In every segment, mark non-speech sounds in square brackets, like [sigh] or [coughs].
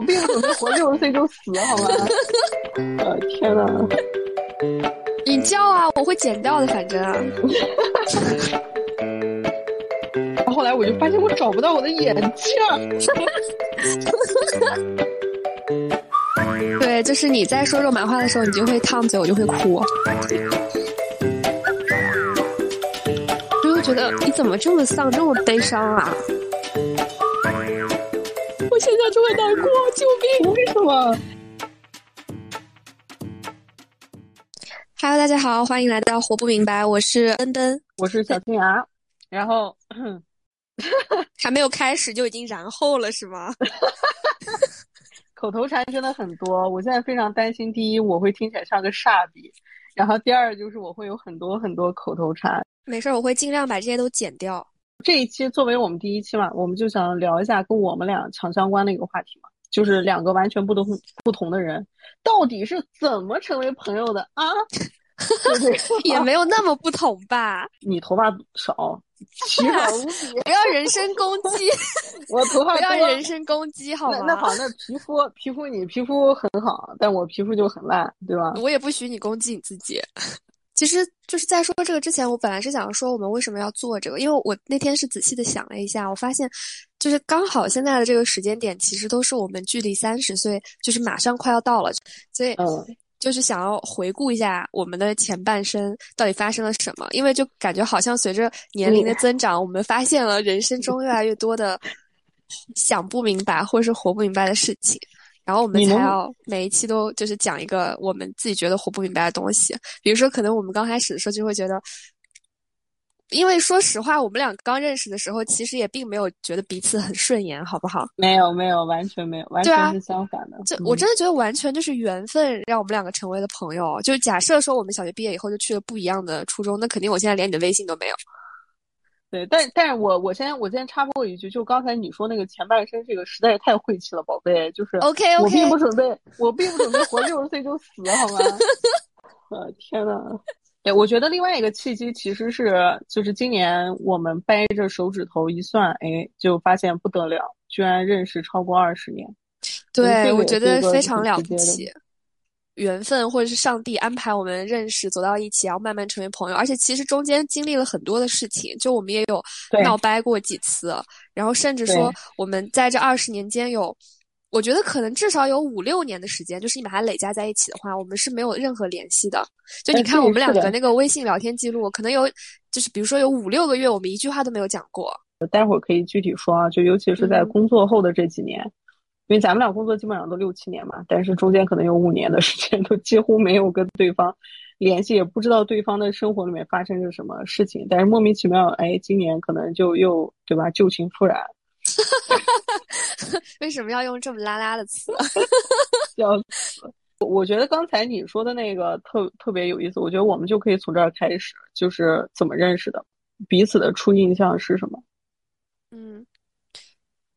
我并不准备活六十岁就死，好吗？[laughs] 呃，天呐。你叫啊，我会剪掉的，反正。啊后来我就发现我找不到我的眼镜。[laughs] 对，就是你在说肉麻话的时候，你就会烫嘴，我就会哭。就会觉得你怎么这么丧，这么悲伤啊？我现在就会难过，[laughs] 救命！为什么？Hello，大家好，欢迎来到活不明白，我是登登，我是小青芽，然后 [laughs] 还没有开始就已经然后了，是吗？口头禅真的很多，我现在非常担心。第一，我会听起来像个傻逼；然后第二，就是我会有很多很多口头禅。没事儿，我会尽量把这些都剪掉。这一期作为我们第一期嘛，我们就想聊一下跟我们俩强相关的一个话题嘛，就是两个完全不同不同的人，到底是怎么成为朋友的啊？[laughs] [laughs] 也没有那么不同吧？你头发少，奇少无比。不要人身攻击，[laughs] 我头发不要人身攻击，好吗？那好，那皮肤皮肤你皮肤很好，但我皮肤就很烂，对吧？我也不许你攻击你自己。其实就是在说这个之前，我本来是想说我们为什么要做这个，因为我那天是仔细的想了一下，我发现就是刚好现在的这个时间点，其实都是我们距离三十岁就是马上快要到了，所以。就是想要回顾一下我们的前半生到底发生了什么，因为就感觉好像随着年龄的增长，我们发现了人生中越来越多的想不明白或者是活不明白的事情，然后我们才要每一期都就是讲一个我们自己觉得活不明白的东西，比如说可能我们刚开始的时候就会觉得。因为说实话，我们俩刚认识的时候，其实也并没有觉得彼此很顺眼，好不好？没有，没有，完全没有，完全是相反的。就我真的觉得，完全就是缘分让我们两个成为了朋友。就假设说，我们小学毕业以后就去了不一样的初中，那肯定我现在连你的微信都没有。对，但但是我我先我先插播一句，就刚才你说那个前半生，这个实在是太晦气了，宝贝。就是 OK OK，我并不准备，我并不准备活六十岁就死，好吗？[laughs] 呃，天呐。对，我觉得另外一个契机其实是，就是今年我们掰着手指头一算，哎，就发现不得了，居然认识超过二十年。对，我觉得非常了不起，缘分或者是上帝安排我们认识，走到一起，然后慢慢成为朋友。而且其实中间经历了很多的事情，就我们也有闹掰过几次，然后甚至说我们在这二十年间有。我觉得可能至少有五六年的时间，就是你把它累加在一起的话，我们是没有任何联系的。就你看我们两个那个微信聊天记录，可能有，就是比如说有五六个月，我们一句话都没有讲过。待会儿可以具体说啊，就尤其是在工作后的这几年，因为咱们俩工作基本上都六七年嘛，但是中间可能有五年的时间都几乎没有跟对方联系，也不知道对方的生活里面发生着什么事情。但是莫名其妙，哎，今年可能就又对吧，旧情复燃。[laughs] 为什么要用这么拉拉的词？[laughs] 笑死！我觉得刚才你说的那个特特别有意思。我觉得我们就可以从这儿开始，就是怎么认识的，彼此的初印象是什么？嗯，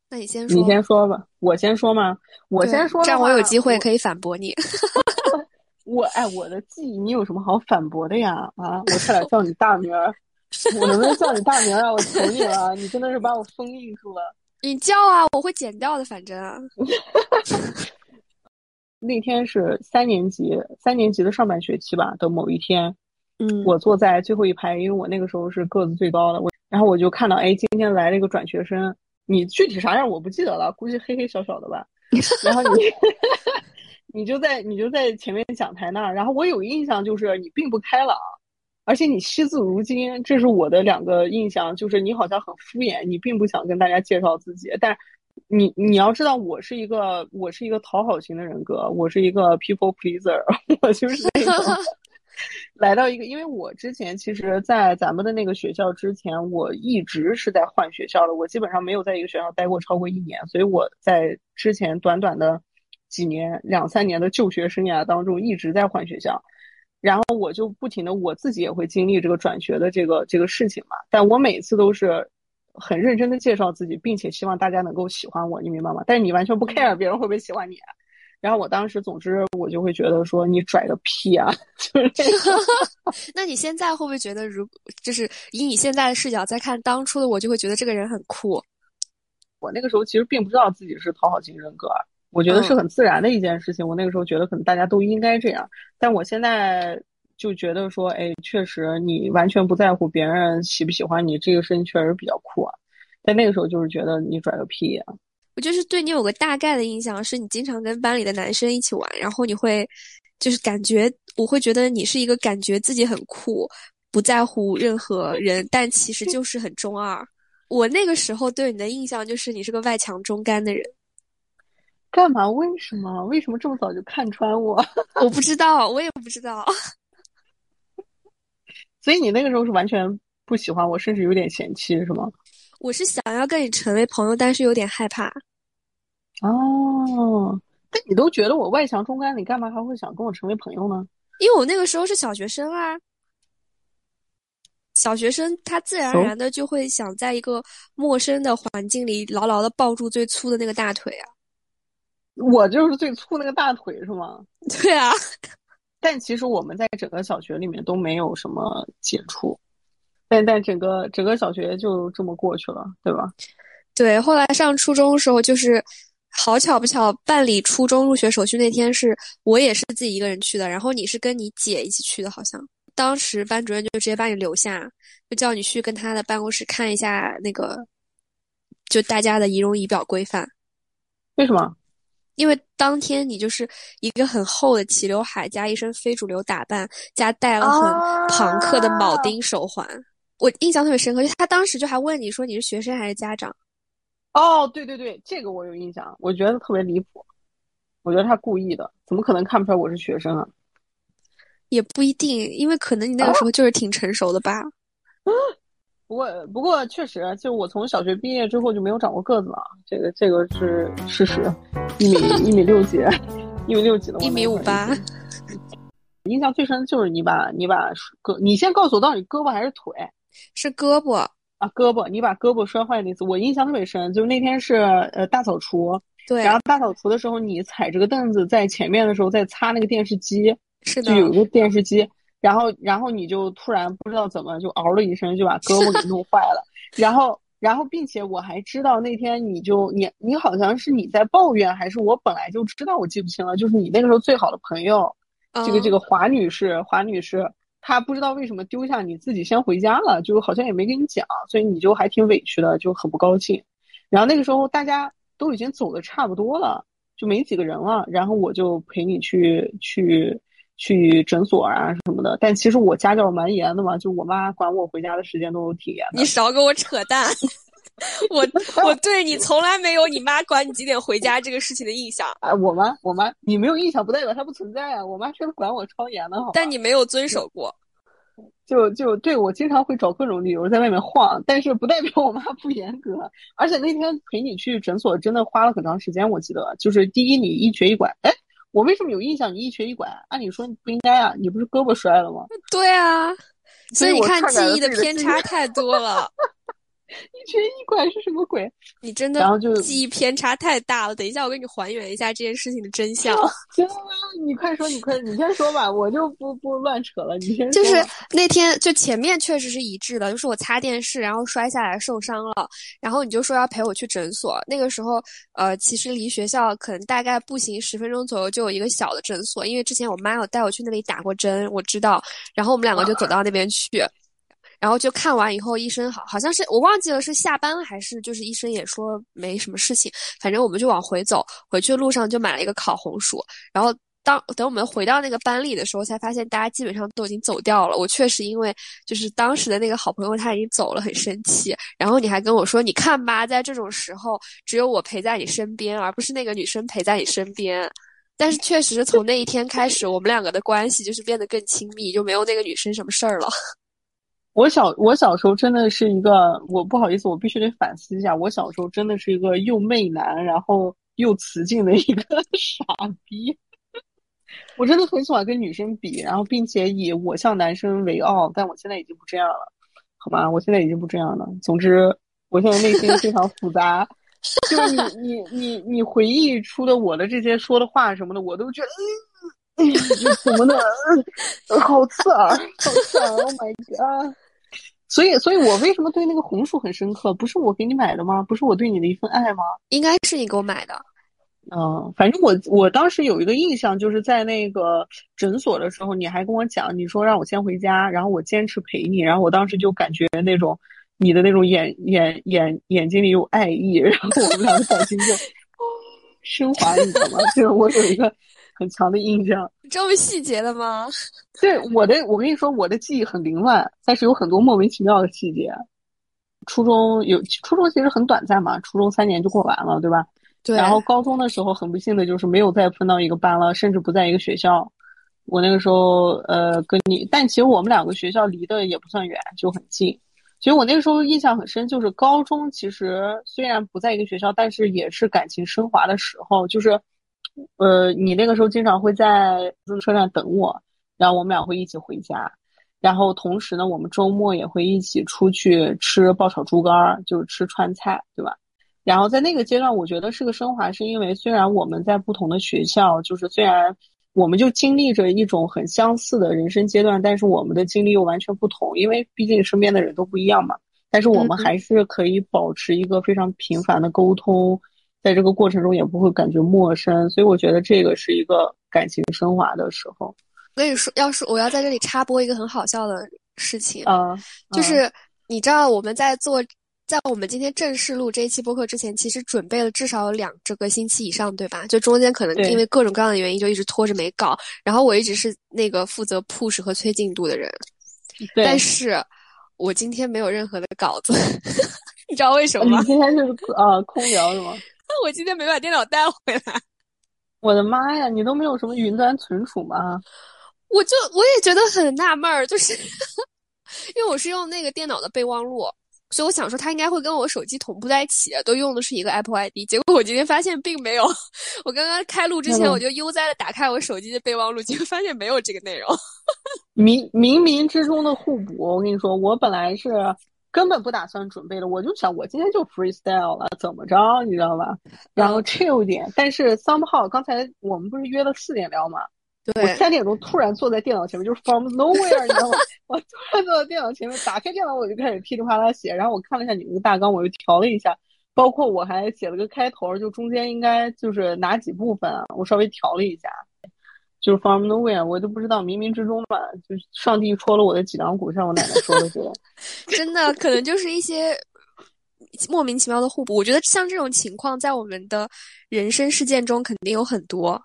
那你先说。你先说吧。我先说吗？我先说。这样我有机会可以反驳你。[laughs] 我哎，我的记忆，你有什么好反驳的呀？啊，我差点叫你大名儿。我能不能叫你大名啊？我求你了，你真的是把我封印住了。你叫啊，我会剪掉的，反正。[laughs] 那天是三年级，三年级的上半学期吧的某一天，嗯，我坐在最后一排，因为我那个时候是个子最高的，我然后我就看到，哎，今天来了一个转学生，你具体啥样我不记得了，估计黑黑小小的吧。[laughs] 然后你，[laughs] 你就在你就在前面讲台那儿，然后我有印象就是你并不开朗。而且你惜字如金，这是我的两个印象，就是你好像很敷衍，你并不想跟大家介绍自己。但你你要知道，我是一个我是一个讨好型的人格，我是一个 people pleaser，[laughs] 我就是那种 [laughs] 来到一个，因为我之前其实，在咱们的那个学校之前，我一直是在换学校的，我基本上没有在一个学校待过超过一年，所以我在之前短短的几年两三年的就学生涯当中，一直在换学校。然后我就不停的，我自己也会经历这个转学的这个这个事情嘛。但我每次都是很认真的介绍自己，并且希望大家能够喜欢我，你明白吗？但是你完全不 care 别人会不会喜欢你。然后我当时，总之我就会觉得说你拽个屁啊！[laughs] 就是这个。[laughs] 那你现在会不会觉得，如就是以你现在的视角再看当初的我，就会觉得这个人很酷？我那个时候其实并不知道自己是讨好型人格。我觉得是很自然的一件事情。我那个时候觉得可能大家都应该这样，但我现在就觉得说，哎，确实你完全不在乎别人喜不喜欢你，这个事情确实比较酷啊。但那个时候就是觉得你拽个屁呀！我就是对你有个大概的印象，是你经常跟班里的男生一起玩，然后你会就是感觉我会觉得你是一个感觉自己很酷，不在乎任何人，但其实就是很中二。我那个时候对你的印象就是你是个外强中干的人。干嘛？为什么？为什么这么早就看穿我？[laughs] 我不知道，我也不知道。所以你那个时候是完全不喜欢我，甚至有点嫌弃，是吗？我是想要跟你成为朋友，但是有点害怕。哦，但你都觉得我外强中干，你干嘛还会想跟我成为朋友呢？因为我那个时候是小学生啊。小学生他自然而然的就会想在一个陌生的环境里牢牢的抱住最粗的那个大腿啊。我就是最粗那个大腿是吗？[laughs] 对啊，[laughs] 但其实我们在整个小学里面都没有什么接触，但但整个整个小学就这么过去了，对吧？对，后来上初中的时候，就是好巧不巧，办理初中入学手续那天是我也是自己一个人去的，然后你是跟你姐一起去的，好像当时班主任就直接把你留下，就叫你去跟他的办公室看一下那个，就大家的仪容仪表规范。为什么？因为当天你就是一个很厚的齐刘海，加一身非主流打扮，加戴了很朋克的铆钉手环，我印象特别深刻。就他当时就还问你说你是学生还是家长？哦，对对对，这个我有印象，我觉得特别离谱。我觉得他故意的，怎么可能看不出来我是学生啊？也不一定，因为可能你那个时候就是挺成熟的吧。[laughs] 不过，不过确实，就我从小学毕业之后就没有长过个子了，这个这个是事实。一米一米六几，一米六几的，一米五八。印象最深的就是你把你把胳，你先告诉我到底胳膊还是腿？是胳膊啊，胳膊。你把胳膊摔坏那次，我印象特别深，就是那天是呃大扫除，对。然后大扫除的时候，你踩着个凳子在前面的时候，在擦那个电视机，是的，就有一个电视机。然后，然后你就突然不知道怎么就嗷了一声，就把胳膊给弄坏了。然后，然后，并且我还知道那天你就你你好像是你在抱怨，还是我本来就知道，我记不清了。就是你那个时候最好的朋友，这个这个华女士，华女士，她不知道为什么丢下你自己先回家了，就好像也没跟你讲，所以你就还挺委屈的，就很不高兴。然后那个时候大家都已经走的差不多了，就没几个人了，然后我就陪你去去。去诊所啊什么的，但其实我家教蛮严的嘛，就我妈管我回家的时间都挺严的。你少给我扯淡，[laughs] 我 [laughs] 我对你从来没有你妈管你几点回家这个事情的印象。哎，我妈我妈你没有印象不代表她不存在啊，我妈确实管我超严的，好。但你没有遵守过。[laughs] 就就对我经常会找各种理由在外面晃，但是不代表我妈不严格。而且那天陪你去诊所真的花了很长时间，我记得就是第一你一瘸一拐，哎。我为什么有印象？你一瘸一拐，按理说你不应该啊，你不是胳膊摔了吗？对啊，所以你看记忆的偏差太多了。[laughs] 一瘸一拐是什么鬼？[laughs] 你真的记忆偏差太大了。等一下，我给你还原一下这件事情的真相。行，你快说，你快，你先说吧，我就不不乱扯了。你先。就是那天，就前面确实是一致的，就是我擦电视，然后摔下来受伤了，然后你就说要陪我去诊所。那个时候，呃，其实离学校可能大概步行十分钟左右就有一个小的诊所，因为之前我妈有带我去那里打过针，我知道。然后我们两个就走到那边去。然后就看完以后，医生好好像是我忘记了是下班还是就是医生也说没什么事情，反正我们就往回走。回去的路上就买了一个烤红薯。然后当等我们回到那个班里的时候，才发现大家基本上都已经走掉了。我确实因为就是当时的那个好朋友他已经走了，很生气。然后你还跟我说，你看吧，在这种时候只有我陪在你身边，而不是那个女生陪在你身边。但是确实是从那一天开始，我们两个的关系就是变得更亲密，就没有那个女生什么事儿了。我小我小时候真的是一个，我不好意思，我必须得反思一下，我小时候真的是一个又媚男，然后又雌竞的一个 [laughs] 傻逼。我真的很喜欢跟女生比，然后并且以我像男生为傲，但我现在已经不这样了，好吗？我现在已经不这样了。总之，我现在内心非常复杂，就你你你你回忆出的我的这些说的话什么的，我都觉得。怎么的？好刺耳，好刺耳！Oh my god！所以，所以我为什么对那个红薯很深刻？不是我给你买的吗？不是我对你的一份爱吗？应该是你给我买的。嗯，反正我我当时有一个印象，就是在那个诊所的时候，你还跟我讲，你说让我先回家，然后我坚持陪你，然后我当时就感觉那种你的那种眼眼眼眼睛里有爱意，然后我们两个感情就 [laughs] 升华，你知道吗？就是我有一个很强的印象。[laughs] 这么细节的吗？[laughs] 对，我的我跟你说，我的记忆很凌乱，但是有很多莫名其妙的细节。初中有初中其实很短暂嘛，初中三年就过完了，对吧？对。然后高中的时候很不幸的就是没有再分到一个班了，甚至不在一个学校。我那个时候呃跟你，但其实我们两个学校离得也不算远，就很近。其实我那个时候印象很深，就是高中其实虽然不在一个学校，但是也是感情升华的时候。就是呃你那个时候经常会在车站等我，然后我们俩会一起回家。然后同时呢，我们周末也会一起出去吃爆炒猪肝儿，就是吃川菜，对吧？然后在那个阶段，我觉得是个升华，是因为虽然我们在不同的学校，就是虽然我们就经历着一种很相似的人生阶段，但是我们的经历又完全不同，因为毕竟身边的人都不一样嘛。但是我们还是可以保持一个非常频繁的沟通，在这个过程中也不会感觉陌生，所以我觉得这个是一个感情升华的时候。我跟你说，要是我要在这里插播一个很好笑的事情啊，就是你知道我们在做，在我们今天正式录这一期播客之前，其实准备了至少有两这个星期以上，对吧？就中间可能因为各种各样的原因，就一直拖着没搞。然后我一直是那个负责 push 和催进度的人，但是我今天没有任何的稿子，[laughs] 你知道为什么吗？你今天就是呃空聊是吗？[laughs] 我今天没把电脑带回来。[laughs] 我的妈呀，你都没有什么云端存储吗？我就我也觉得很纳闷儿，就是 [laughs] 因为我是用那个电脑的备忘录，所以我想说它应该会跟我手机同步在一起，都用的是一个 Apple ID。结果我今天发现并没有。我刚刚开录之前，我就悠哉的打开我手机的备忘录，结果发现没有这个内容。冥冥冥之中的互补，我跟你说，我本来是根本不打算准备的，我就想我今天就 freestyle 了，怎么着，你知道吧？然后 chill 点。但是 somehow 刚才我们不是约了四点聊吗？我三点钟突然坐在电脑前面，就是 from nowhere，你知道吗？我突然坐在电脑前面，打开电脑我就开始噼里啪啦写，然后我看了一下你们的大纲，我又调了一下，包括我还写了个开头，就中间应该就是哪几部分，我稍微调了一下，就是 from nowhere，我都不知道冥冥之中吧，就是上帝戳了我的脊梁骨，像我奶奶说的是，[laughs] 真的可能就是一些莫名其妙的互补。我觉得像这种情况，在我们的人生事件中肯定有很多。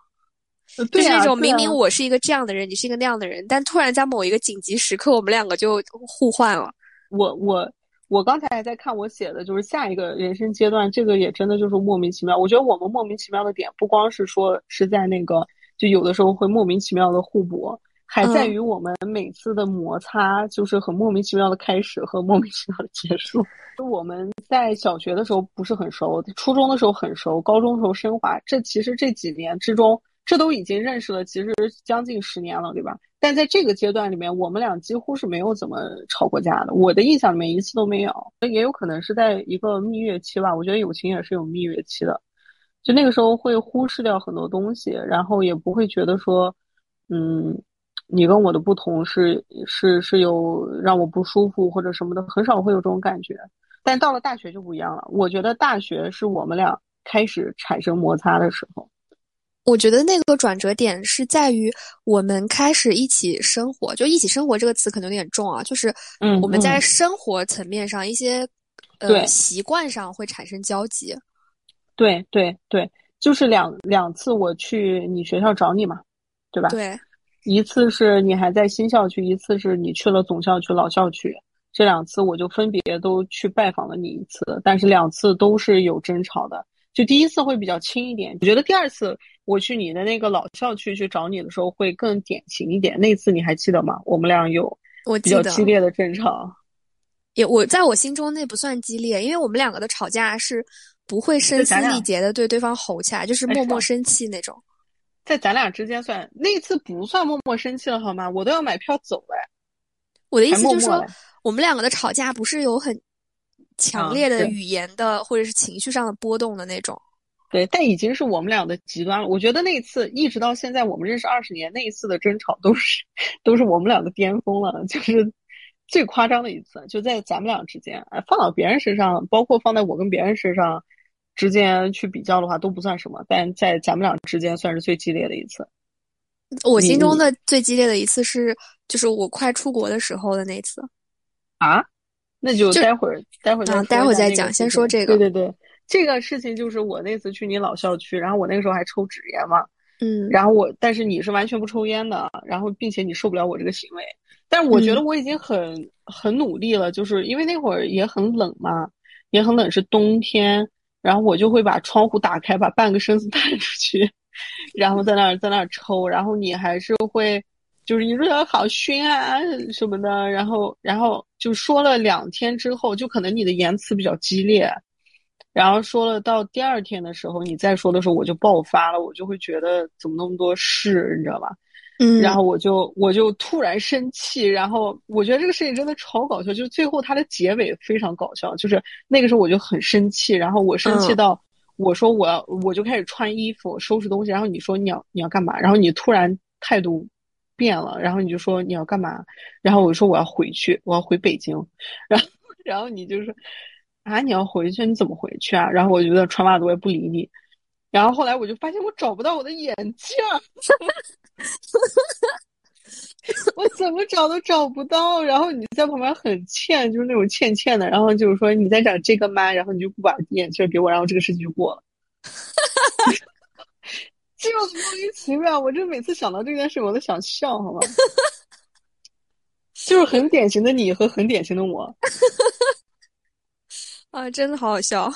就是那种明明我是一个这样的人，你是一个那样的人，但突然在某一个紧急时刻，我们两个就互换了。我我我刚才还在看我写的，就是下一个人生阶段，这个也真的就是莫名其妙。我觉得我们莫名其妙的点，不光是说是在那个，就有的时候会莫名其妙的互补，还在于我们每次的摩擦，就是很莫名其妙的开始和莫名其妙的结束。就我们在小学的时候不是很熟，初中的时候很熟，高中的时候升华。这其实这几年之中。这都已经认识了，其实将近十年了，对吧？但在这个阶段里面，我们俩几乎是没有怎么吵过架的。我的印象里面一次都没有，也有可能是在一个蜜月期吧。我觉得友情也是有蜜月期的，就那个时候会忽视掉很多东西，然后也不会觉得说，嗯，你跟我的不同是是是有让我不舒服或者什么的，很少会有这种感觉。但到了大学就不一样了，我觉得大学是我们俩开始产生摩擦的时候。我觉得那个转折点是在于我们开始一起生活，就“一起生活”这个词可能有点重啊，就是我们在生活层面上一些呃习惯上会产生交集。对对对，就是两两次我去你学校找你嘛，对吧？对，一次是你还在新校区，一次是你去了总校区老校区，这两次我就分别都去拜访了你一次，但是两次都是有争吵的。就第一次会比较轻一点，我觉得第二次我去你的那个老校区去找你的时候会更典型一点。那次你还记得吗？我们俩有比较激烈的争吵。也我在我心中那不算激烈，因为我们两个的吵架是不会声嘶力竭的对对方吼起来，就是默默生气那种。在咱俩之间算那次不算默默生气了好吗？我都要买票走哎。我的意思就是说，我们两个的吵架不是有很。强烈的语言的或者是情绪上的波动的那种，对，但已经是我们俩的极端了。我觉得那一次一直到现在，我们认识二十年，那一次的争吵都是 [laughs] 都是我们俩的巅峰了，就是最夸张的一次，就在咱们俩之间。哎，放到别人身上，包括放在我跟别人身上，之间去比较的话都不算什么，但在咱们俩之间算是最激烈的一次。我心中的最激烈的一次是，就是我快出国的时候的那次。啊？那就待会儿，待会儿再，待会儿再讲。先说这个。对对对，这个事情就是我那次去你老校区，然后我那个时候还抽纸烟嘛。嗯。然后我，但是你是完全不抽烟的，然后并且你受不了我这个行为。但是我觉得我已经很很努力了，就是因为那会儿也很冷嘛，也很冷，是冬天。然后我就会把窗户打开，把半个身子 [laughs] 探出去，然后在那儿在那儿抽。然后你还是会，就是你说好熏啊什么的。然后然后就说了两天之后，就可能你的言辞比较激烈。然后说了到第二天的时候，你再说的时候，我就爆发了，我就会觉得怎么那么多事，你知道吧？嗯，然后我就我就突然生气，然后我觉得这个事情真的超搞笑，就是最后它的结尾非常搞笑，就是那个时候我就很生气，然后我生气到我说我要我就开始穿衣服收拾东西，然后你说你要你要干嘛？然后你突然态度变了，然后你就说你要干嘛？然后我说我要回去，我要回北京，然后然后你就说啊你要回去？你怎么回去啊？然后我觉得穿袜子我也不理你，然后后来我就发现我找不到我的眼镜。[laughs] 我怎么找都找不到，然后你在旁边很欠，就是那种欠欠的，然后就是说你在找这个吗？然后你就不把眼镜给我，然后这个事情就过了。[laughs] 就莫名其妙，我就每次想到这件事，我都想笑，好吗？[laughs] 就是很典型的你和很典型的我。啊，真的好好笑。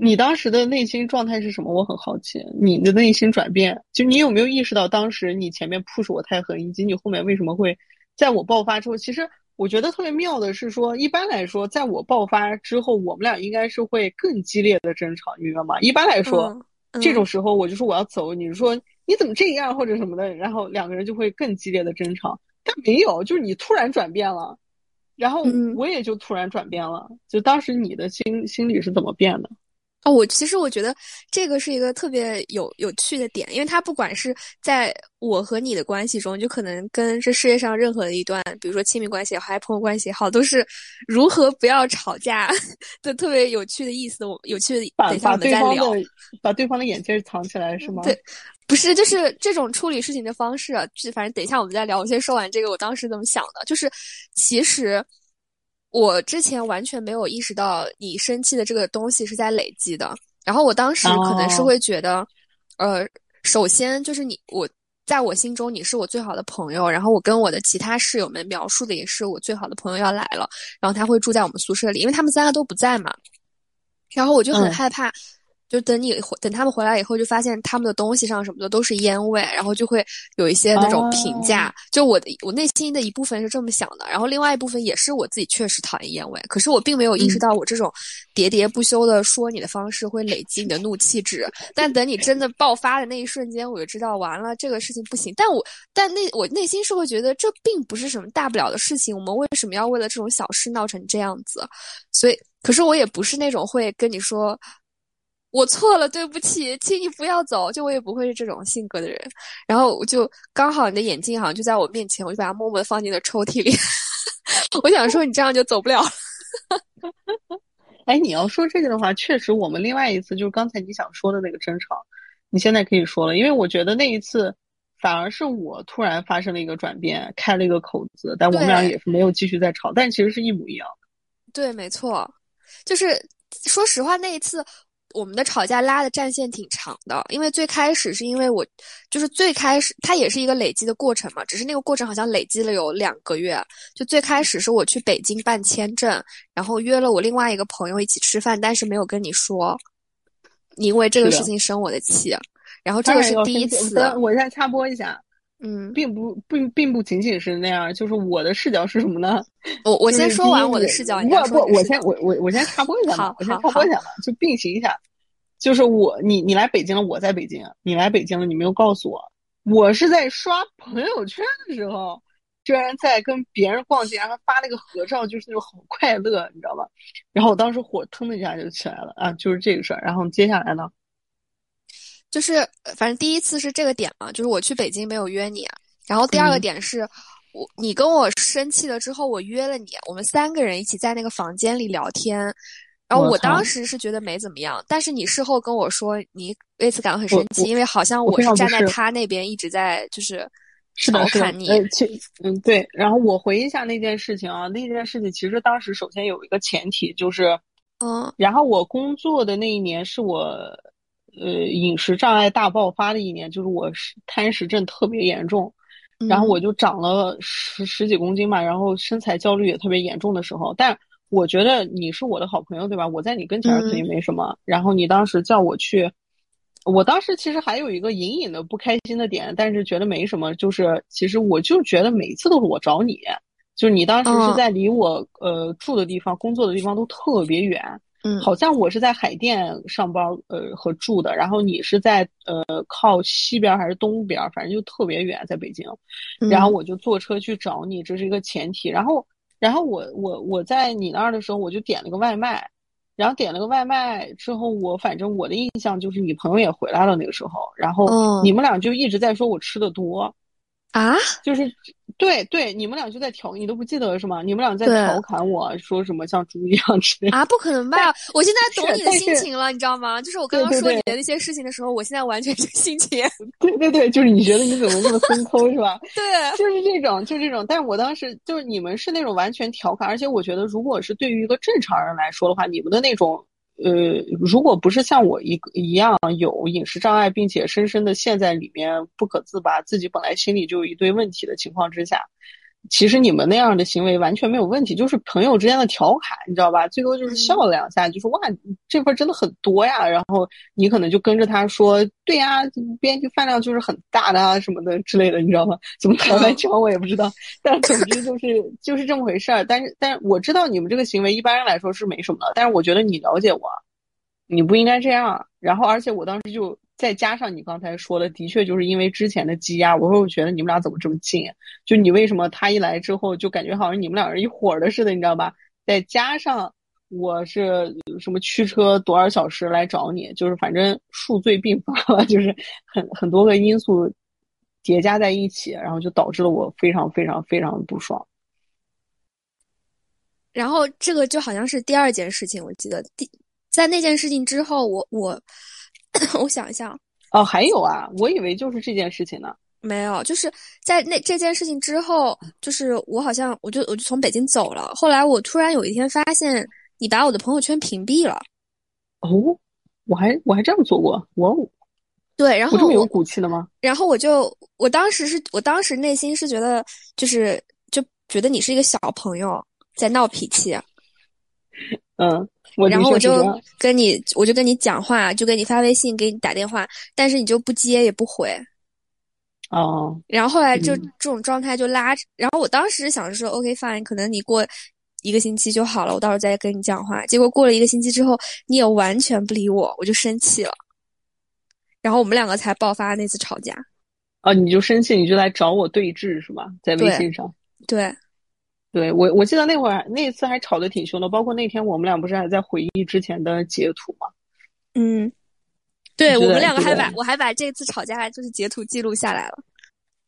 你当时的内心状态是什么？我很好奇，你的内心转变，就你有没有意识到当时你前面 push 我太狠，以及你后面为什么会在我爆发之后？其实我觉得特别妙的是说，一般来说，在我爆发之后，我们俩应该是会更激烈的争吵，你明白吗？一般来说，这种时候我就说我要走，你说你怎么这样或者什么的，然后两个人就会更激烈的争吵。但没有，就是你突然转变了，然后我也就突然转变了。就当时你的心心理是怎么变的？哦，我其实我觉得这个是一个特别有有趣的点，因为它不管是在我和你的关系中，就可能跟这世界上任何的一段，比如说亲密关系也好，还是朋友关系也好，都是如何不要吵架的特别有趣的意思。我有趣的，等一下我们再聊。把对方的眼镜藏起来是吗？对，不是，就是这种处理事情的方式。就反正等一下我们再聊。我先说完这个，我当时怎么想的，就是其实。我之前完全没有意识到你生气的这个东西是在累积的，然后我当时可能是会觉得，呃，首先就是你我在我心中你是我最好的朋友，然后我跟我的其他室友们描述的也是我最好的朋友要来了，然后他会住在我们宿舍里，因为他们三个都不在嘛，然后我就很害怕。就等你等他们回来以后，就发现他们的东西上什么的都是烟味，然后就会有一些那种评价。就我的我内心的一部分是这么想的，然后另外一部分也是我自己确实讨厌烟味，可是我并没有意识到我这种喋喋不休的说你的方式会累积你的怒气值。但等你真的爆发的那一瞬间，我就知道完了这个事情不行。但我但内我内心是会觉得这并不是什么大不了的事情，我们为什么要为了这种小事闹成这样子？所以，可是我也不是那种会跟你说。我错了，对不起，请你不要走。就我也不会是这种性格的人。然后我就刚好你的眼镜好像就在我面前，我就把它默默的放进了抽屉里。[laughs] 我想说你这样就走不了了。[laughs] 哎，你要说这个的话，确实我们另外一次就是刚才你想说的那个争吵，你现在可以说了，因为我觉得那一次反而是我突然发生了一个转变，开了一个口子，但我们俩也是没有继续再吵，但其实是一模一样的。对，没错，就是说实话那一次。我们的吵架拉的战线挺长的，因为最开始是因为我，就是最开始它也是一个累积的过程嘛，只是那个过程好像累积了有两个月。就最开始是我去北京办签证，然后约了我另外一个朋友一起吃饭，但是没有跟你说，你因为这个事情生我的气。然后这个是第一次。我先插播一下，嗯，并不并并不仅仅是那样，就是我的视角是什么呢？我我先说完我的视角，你不不，我先我我我先插播一下嘛，我先插播一下嘛，就并行一下。就是我，你你来北京了，我在北京。你来北京了，你没有告诉我。我是在刷朋友圈的时候，居然在跟别人逛街，然后发了个合照，就是那种好快乐，你知道吧？然后我当时火腾的一下就起来了啊，就是这个事儿。然后接下来呢，就是反正第一次是这个点嘛，就是我去北京没有约你，然后第二个点是我你跟我生气了之后，我约了你，我们三个人一起在那个房间里聊天。然后我当时是觉得没怎么样，但是你事后跟我说你为此感到很生气，因为好像我是站在他那边一直在就是调侃你。呃，其嗯对，然后我回忆一下那件事情啊，那件事情其实当时首先有一个前提就是，嗯，然后我工作的那一年是我呃饮食障碍大爆发的一年，就是我是贪食症特别严重，然后我就长了十十几公斤嘛，然后身材焦虑也特别严重的时候，但。我觉得你是我的好朋友，对吧？我在你跟前肯定没什么。然后你当时叫我去，我当时其实还有一个隐隐的不开心的点，但是觉得没什么。就是其实我就觉得每次都是我找你，就是你当时是在离我呃住的地方、工作的地方都特别远。嗯，好像我是在海淀上班呃和住的，然后你是在呃靠西边还是东边，反正就特别远，在北京。然后我就坐车去找你，这是一个前提。然后。然后我我我在你那儿的时候，我就点了个外卖，然后点了个外卖之后，我反正我的印象就是你朋友也回来了那个时候，然后你们俩就一直在说我吃的多。啊，就是对对，你们俩就在调，你都不记得是吗？你们俩在调侃我说什么像猪一样吃啊？不可能吧！我现在懂你的心情了，你知道吗？就是我刚刚说你的那些事情的时候，我现在完全是 [laughs] 心情。对对对，就是你觉得你怎么那么松 [laughs] 抠是吧？对，就是这种，就这种。但是我当时就是你们是那种完全调侃，而且我觉得如果是对于一个正常人来说的话，你们的那种。呃，如果不是像我一个一样有饮食障碍，并且深深的陷在里面不可自拔，自己本来心里就有一堆问题的情况之下。其实你们那样的行为完全没有问题，就是朋友之间的调侃，你知道吧？最多就是笑了两下，就是哇，这份真的很多呀。然后你可能就跟着他说，对呀，编剧饭量就是很大的啊，什么的之类的，你知道吗？[laughs] 怎么来讲我也不知道，但总之就是 [laughs] 就是这么回事儿。但是但是我知道你们这个行为一般人来说是没什么的，但是我觉得你了解我，你不应该这样。然后而且我当时就。再加上你刚才说的，的确就是因为之前的积压，我会觉得你们俩怎么这么近？就你为什么他一来之后就感觉好像你们两人一伙的似的，你知道吧？再加上我是什么驱车多少小时来找你，就是反正数罪并罚了，[laughs] 就是很很多个因素叠加在一起，然后就导致了我非常非常非常不爽。然后这个就好像是第二件事情，我记得第在那件事情之后，我我。[clears throat] 我想一下，哦，还有啊，我以为就是这件事情呢。没有，就是在那这件事情之后，就是我好像我就我就从北京走了。后来我突然有一天发现，你把我的朋友圈屏蔽了。哦，我还我还这样做过，哇哦！对，然后我这么有骨气的吗？然后我就我当时是我当时内心是觉得，就是就觉得你是一个小朋友在闹脾气。嗯。然后我就跟你，我就跟你讲话，就给你发微信，给你打电话，但是你就不接也不回。哦。然后后来就这种状态就拉，然后我当时想着说，OK fine，可能你过一个星期就好了，我到时候再跟你讲话。结果过了一个星期之后，你也完全不理我，我就生气了。然后我们两个才爆发那次吵架。哦，你就生气，你就来找我对峙是吧？在微信上。对。对我，我记得那会儿那次还吵得挺凶的，包括那天我们俩不是还在回忆之前的截图吗？嗯，对我们两个还把我还把这次吵架就是截图记录下来了。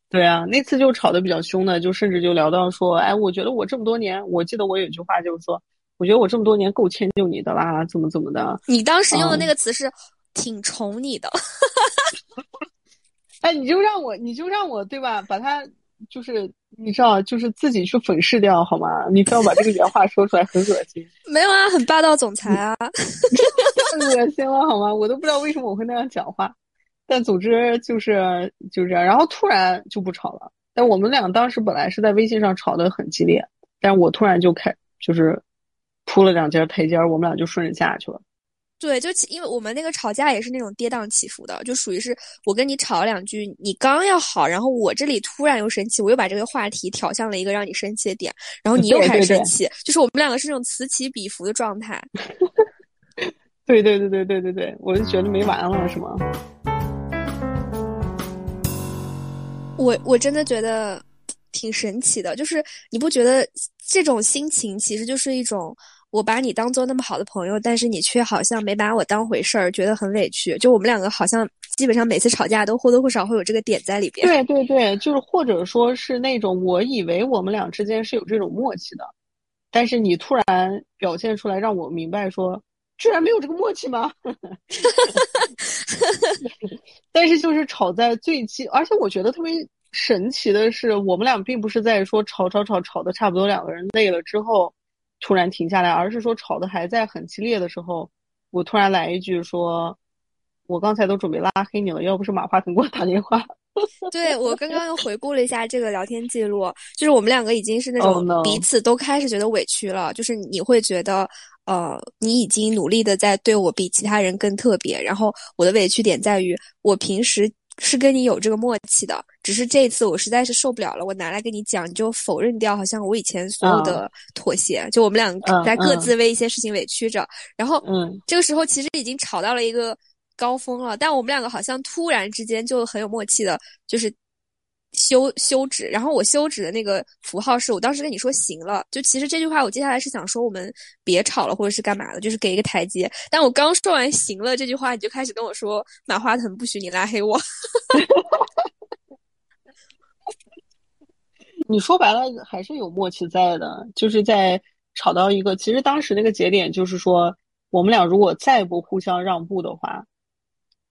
对啊，那次就吵得比较凶的，就甚至就聊到说，哎，我觉得我这么多年，我记得我有一句话就是说，我觉得我这么多年够迁就你的啦，怎么怎么的。你当时用的那个词是挺宠你的。[laughs] 哎，你就让我，你就让我对吧，把它就是。你知道，就是自己去粉饰掉好吗？你非要把这个原话说出来，很恶心。没有啊，很霸道总裁啊，[laughs] 太恶心了好吗？我都不知道为什么我会那样讲话。但总之就是就这样，然后突然就不吵了。但我们俩当时本来是在微信上吵得很激烈，但我突然就开就是铺了两节台阶，我们俩就顺着下去了。对，就因为我们那个吵架也是那种跌宕起伏的，就属于是我跟你吵了两句，你刚要好，然后我这里突然又生气，我又把这个话题挑向了一个让你生气的点，然后你又开始生气，就是我们两个是那种此起彼伏的状态。[laughs] 对对对对对对对，我就觉得没完了，是吗？我我真的觉得挺神奇的，就是你不觉得这种心情其实就是一种。我把你当做那么好的朋友，但是你却好像没把我当回事儿，觉得很委屈。就我们两个好像基本上每次吵架都或多或少会有这个点在里边。对对对，就是或者说是那种我以为我们俩之间是有这种默契的，但是你突然表现出来让我明白说居然没有这个默契吗？[laughs] [laughs] 但是就是吵在最激，而且我觉得特别神奇的是，我们俩并不是在说吵吵吵吵的差不多两个人累了之后突然停下来，而是说吵的还在很激烈的时候，我突然来一句说：“我刚才都准备拉黑你了，要不是马化腾给我打电话。[laughs] ”对我刚刚又回顾了一下这个聊天记录，就是我们两个已经是那种彼此都开始觉得委屈了，就是你会觉得。呃，你已经努力的在对我比其他人更特别，然后我的委屈点在于，我平时是跟你有这个默契的，只是这一次我实在是受不了了，我拿来跟你讲，你就否认掉，好像我以前所有的妥协，就我们俩在各自为一些事情委屈着，然后，嗯，这个时候其实已经吵到了一个高峰了，但我们两个好像突然之间就很有默契的，就是。休休止，然后我休止的那个符号是我当时跟你说行了，就其实这句话我接下来是想说我们别吵了或者是干嘛的，就是给一个台阶。但我刚说完行了这句话，你就开始跟我说马化腾不许你拉黑我。[laughs] 你说白了还是有默契在的，就是在吵到一个，其实当时那个节点就是说我们俩如果再不互相让步的话。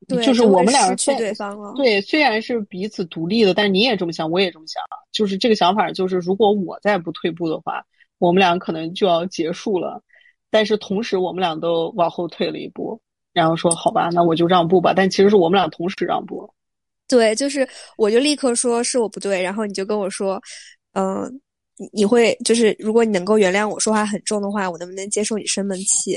就是我们两个去对方了。对，虽然是彼此独立的，但是你也这么想，我也这么想。就是这个想法，就是如果我再不退步的话，我们俩可能就要结束了。但是同时，我们俩都往后退了一步，然后说：“好吧，那我就让步吧。”但其实是我们俩同时让步。对，就是我就立刻说是我不对，然后你就跟我说：“嗯，你你会就是如果你能够原谅我说话很重的话，我能不能接受你生闷气？”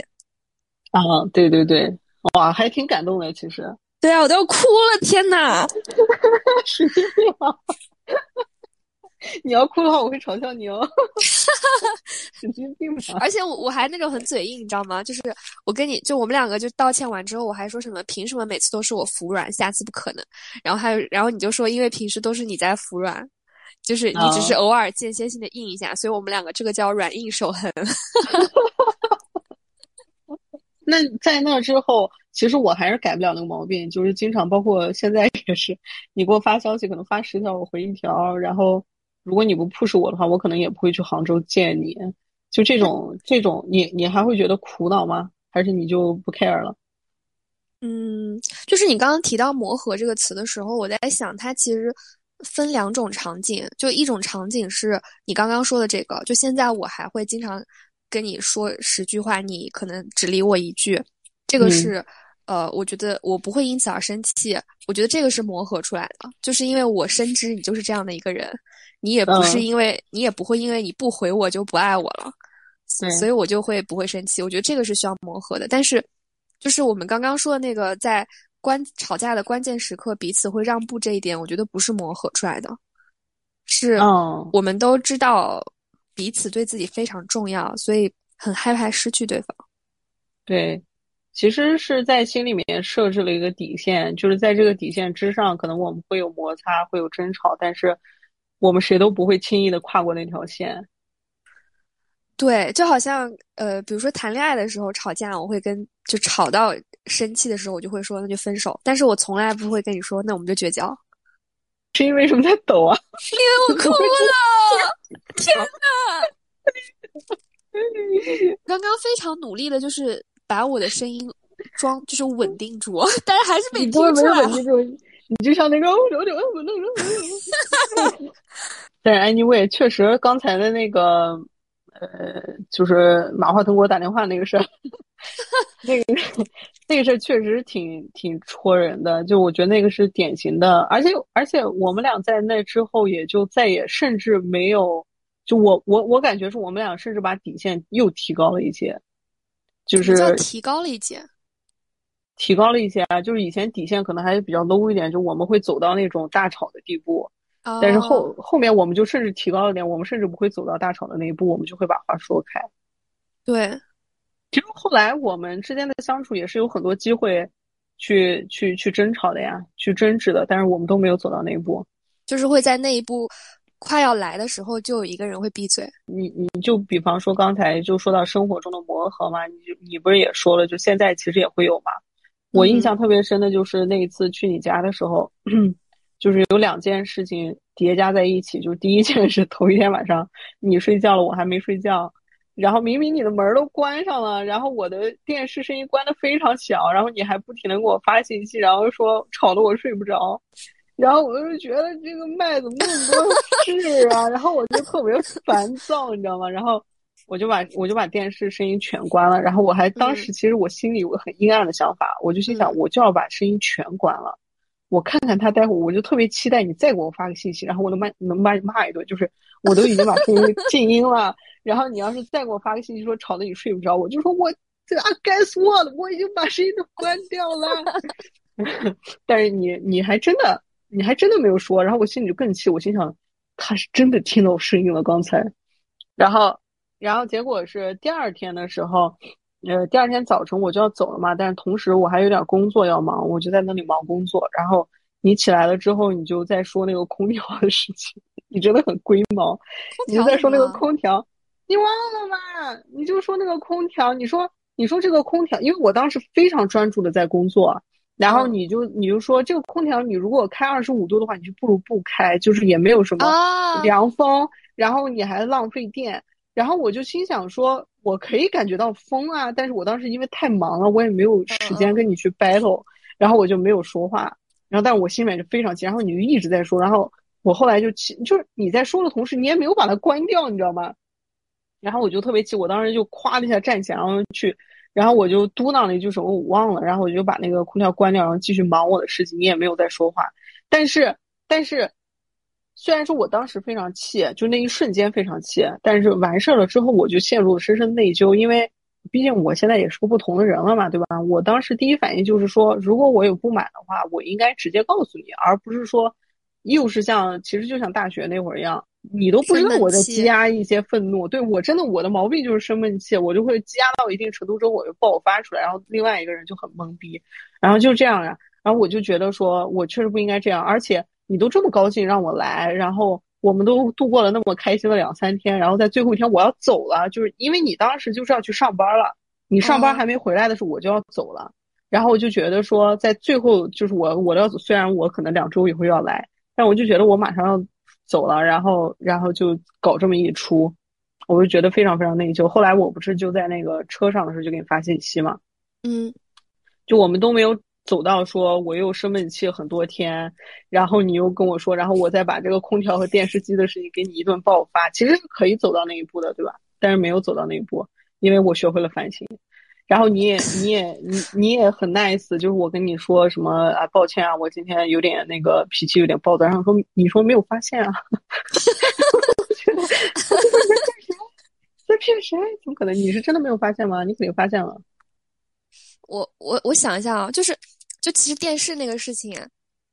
啊，对对对。哇，还挺感动的，其实。对啊，我都要哭了，天哪！[laughs] 神经病！[laughs] 你要哭的话，我会嘲笑你哦。[laughs] 神经病！而且我我还那种很嘴硬，你知道吗？就是我跟你就我们两个就道歉完之后，我还说什么凭什么每次都是我服软，下次不可能。然后还有，然后你就说因为平时都是你在服软，就是你只是偶尔间歇性的硬一下，所以我们两个这个叫软硬守恒。那在那之后，其实我还是改不了那个毛病，就是经常，包括现在也是，你给我发消息，可能发十条我回一条，然后如果你不 push 我的话，我可能也不会去杭州见你。就这种这种，你你还会觉得苦恼吗？还是你就不 care 了？嗯，就是你刚刚提到磨合这个词的时候，我在想，它其实分两种场景，就一种场景是你刚刚说的这个，就现在我还会经常。跟你说十句话，你可能只理我一句，这个是，呃，我觉得我不会因此而生气。我觉得这个是磨合出来的，就是因为我深知你就是这样的一个人，你也不是因为你也不会因为你不回我就不爱我了，所以我就会不会生气。我觉得这个是需要磨合的。但是，就是我们刚刚说的那个在关吵架的关键时刻彼此会让步这一点，我觉得不是磨合出来的，是我们都知道。彼此对自己非常重要，所以很害怕失去对方。对，其实是在心里面设置了一个底线，就是在这个底线之上，可能我们会有摩擦，会有争吵，但是我们谁都不会轻易的跨过那条线。对，就好像呃，比如说谈恋爱的时候吵架，我会跟就吵到生气的时候，我就会说那就分手，但是我从来不会跟你说那我们就绝交。是因为什么在抖啊？因为我哭了！[laughs] 天哪！[laughs] 刚刚非常努力的，就是把我的声音装，就是稳定住，[laughs] 但是还是没听出来。你就像那个，但是 [laughs] anyway，确实刚才的那个。呃，就是马化腾给我打电话那个事儿，[laughs] 那个那个事儿确实挺挺戳人的。就我觉得那个是典型的，而且而且我们俩在那之后也就再也甚至没有，就我我我感觉是我们俩甚至把底线又提高了一些，就是提高了一些，提高了一些啊。就是以前底线可能还是比较 low 一点，就我们会走到那种大吵的地步。但是后后面我们就甚至提高了点，我们甚至不会走到大吵的那一步，我们就会把话说开。对，其实后来我们之间的相处也是有很多机会去去去争吵的呀，去争执的，但是我们都没有走到那一步。就是会在那一步快要来的时候，就有一个人会闭嘴。你你就比方说刚才就说到生活中的磨合嘛，你你不是也说了，就现在其实也会有嘛。我印象特别深的就是那一次去你家的时候。就是有两件事情叠加在一起，就是第一件是头一天晚上你睡觉了，我还没睡觉，然后明明你的门都关上了，然后我的电视声音关的非常小，然后你还不停的给我发信息，然后说吵得我睡不着，然后我就觉得这个麦怎么那么多事啊，然后我就特别烦躁，你知道吗？然后我就把我就把电视声音全关了，然后我还当时其实我心里有个很阴暗的想法，我就心想我就要把声音全关了。我看看他，待会儿我就特别期待你再给我发个信息，然后我能骂能把你骂一顿，就是我都已经把声音 [laughs] 静音了，然后你要是再给我发个信息说吵得你睡不着，我就说我这啊该说了，我已经把声音都关掉了。[laughs] 但是你你还真的你还真的没有说，然后我心里就更气，我心想他是真的听到我声音了刚才，然后然后结果是第二天的时候。呃，第二天早晨我就要走了嘛，但是同时我还有点工作要忙，我就在那里忙工作。然后你起来了之后，你就在说那个空调的事情，你真的很龟毛。你就在说那个空调，你忘了吗？你就说那个空调，你说你说这个空调，因为我当时非常专注的在工作，然后你就你就说这个空调，你如果开二十五度的话，你就不如不开，就是也没有什么凉风，然后你还浪费电。然后我就心想说。我可以感觉到风啊，但是我当时因为太忙了，我也没有时间跟你去 battle，然后我就没有说话。然后，但是我心里面就非常气，然后你就一直在说，然后我后来就气，就是你在说的同时，你也没有把它关掉，你知道吗？然后我就特别气，我当时就咵的一下站起来，然后去，然后我就嘟囔了一句什么我忘了，然后我就把那个空调关掉，然后继续忙我的事情，你也没有再说话。但是，但是。虽然说我当时非常气，就那一瞬间非常气，但是完事儿了之后，我就陷入了深深内疚，因为毕竟我现在也是个不同的人了嘛，对吧？我当时第一反应就是说，如果我有不满的话，我应该直接告诉你，而不是说，又是像其实就像大学那会儿一样，你都不知道我在积压一些愤怒。对我真的我的毛病就是生闷气，我就会积压到一定程度之后，我就爆发出来，然后另外一个人就很懵逼，然后就这样呀，然后我就觉得说我确实不应该这样，而且。你都这么高兴让我来，然后我们都度过了那么开心的两三天，然后在最后一天我要走了，就是因为你当时就是要去上班了，你上班还没回来的时候我就要走了，然后我就觉得说在最后就是我我要走，虽然我可能两周以后要来，但我就觉得我马上要走了，然后然后就搞这么一出，我就觉得非常非常内疚。后来我不是就在那个车上的时候就给你发信息嘛，嗯，就我们都没有。走到说我又生闷气很多天，然后你又跟我说，然后我再把这个空调和电视机的事情给你一顿爆发，其实是可以走到那一步的，对吧？但是没有走到那一步，因为我学会了反省。然后你也你也你你也很 nice，就是我跟你说什么啊，抱歉啊，我今天有点那个脾气有点暴躁，然后说你说没有发现啊？[laughs] 在骗谁？怎么可能？你是真的没有发现吗？你肯定发现了。我我我想一下啊，就是，就其实电视那个事情，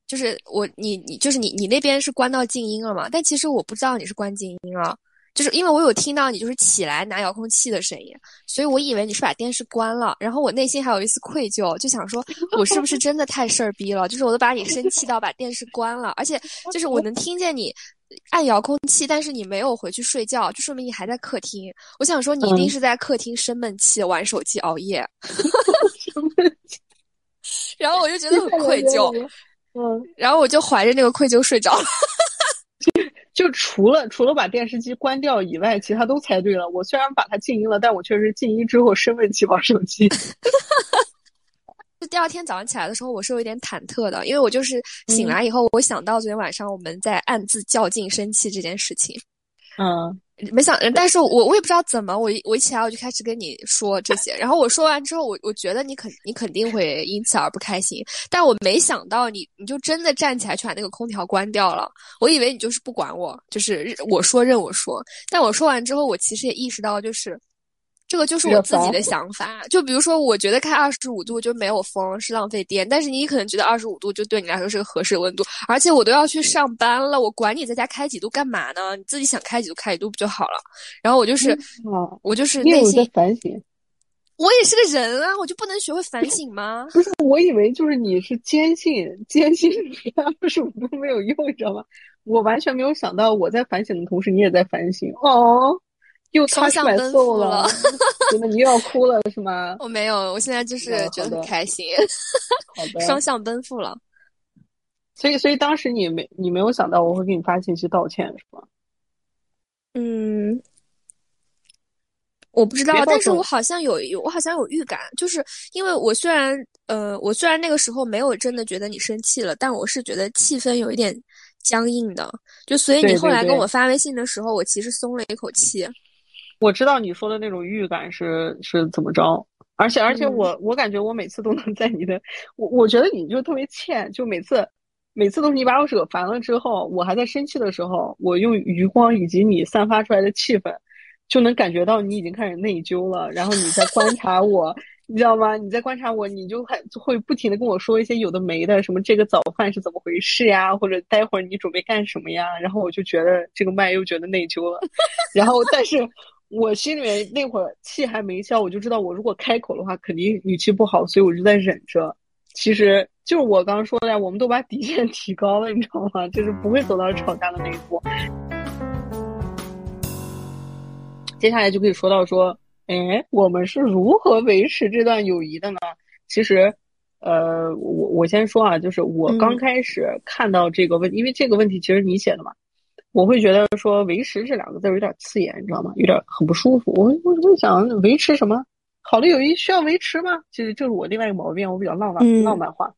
就是我你你就是你你那边是关到静音了嘛？但其实我不知道你是关静音了，就是因为我有听到你就是起来拿遥控器的声音，所以我以为你是把电视关了。然后我内心还有一丝愧疚，就想说 [laughs] 我是不是真的太事儿逼了？就是我都把你生气到把电视关了，而且就是我能听见你按遥控器，但是你没有回去睡觉，就说明你还在客厅。我想说你一定是在客厅生闷气玩手机熬夜。[laughs] [laughs] 然后我就觉得很愧疚，嗯，然后我就怀着那个愧疚睡着了。[laughs] 就除了除了把电视机关掉以外，其他都猜对了。我虽然把它静音了，但我确实静音之后生闷气玩手机。[laughs] 就第二天早上起来的时候，我是有一点忐忑的，因为我就是醒来以后，我想到昨天晚上我们在暗自较劲生气这件事情。嗯。没想，但是我我也不知道怎么，我一我一起来我就开始跟你说这些，然后我说完之后，我我觉得你肯你肯定会因此而不开心，但我没想到你你就真的站起来去把那个空调关掉了，我以为你就是不管我，就是我说任我说，但我说完之后，我其实也意识到就是。这个就是我自己的想法，就比如说，我觉得开二十五度就没有风是浪费电，但是你可能觉得二十五度就对你来说是个合适的温度，而且我都要去上班了，我管你在家开几度干嘛呢？你自己想开几度开几度不就好了？然后我就是，我就是内心反省，我也是个人啊，我就不能学会反省吗？[laughs] 不是，我以为就是你是坚信坚信二十五度没有用，你知道吗？我完全没有想到我在反省的同时，你也在反省哦。又双向奔赴了，真的，你又要哭了是吗？我没有，我现在就是觉得很开心。[laughs] 双向奔赴了。所以，所以当时你没，你没有想到我会给你发信息道歉是吗？嗯，我不知道，但是我好像有有，我好像有预感，就是因为我虽然呃，我虽然那个时候没有真的觉得你生气了，但我是觉得气氛有一点僵硬的，就所以你后来跟我发微信的时候，我其实松了一口气。我知道你说的那种预感是是怎么着，而且而且我我感觉我每次都能在你的，我我觉得你就特别欠，就每次每次都是你把我惹烦了之后，我还在生气的时候，我用余光以及你散发出来的气氛，就能感觉到你已经开始内疚了，然后你在观察我，你知道吗？你在观察我，你就还会不停的跟我说一些有的没的，什么这个早饭是怎么回事呀，或者待会儿你准备干什么呀？然后我就觉得这个麦又觉得内疚了，[laughs] 然后但是。我心里面那会儿气还没消，我就知道我如果开口的话，肯定语气不好，所以我就在忍着。其实就是我刚刚说的，我们都把底线 [laughs] 提高了，你知道吗？就是不会走到吵架的那一步。接下来就可以说到说，哎，我们是如何维持这段友谊的呢？其实，呃，我我先说啊，就是我刚开始看到这个问，因为这个问题其实你写的嘛。我会觉得说“维持”这两个字有点刺眼，你知道吗？有点很不舒服。我我会想维持什么？好的友谊需要维持吗？其实这是我另外一个毛病，我比较浪漫浪漫化。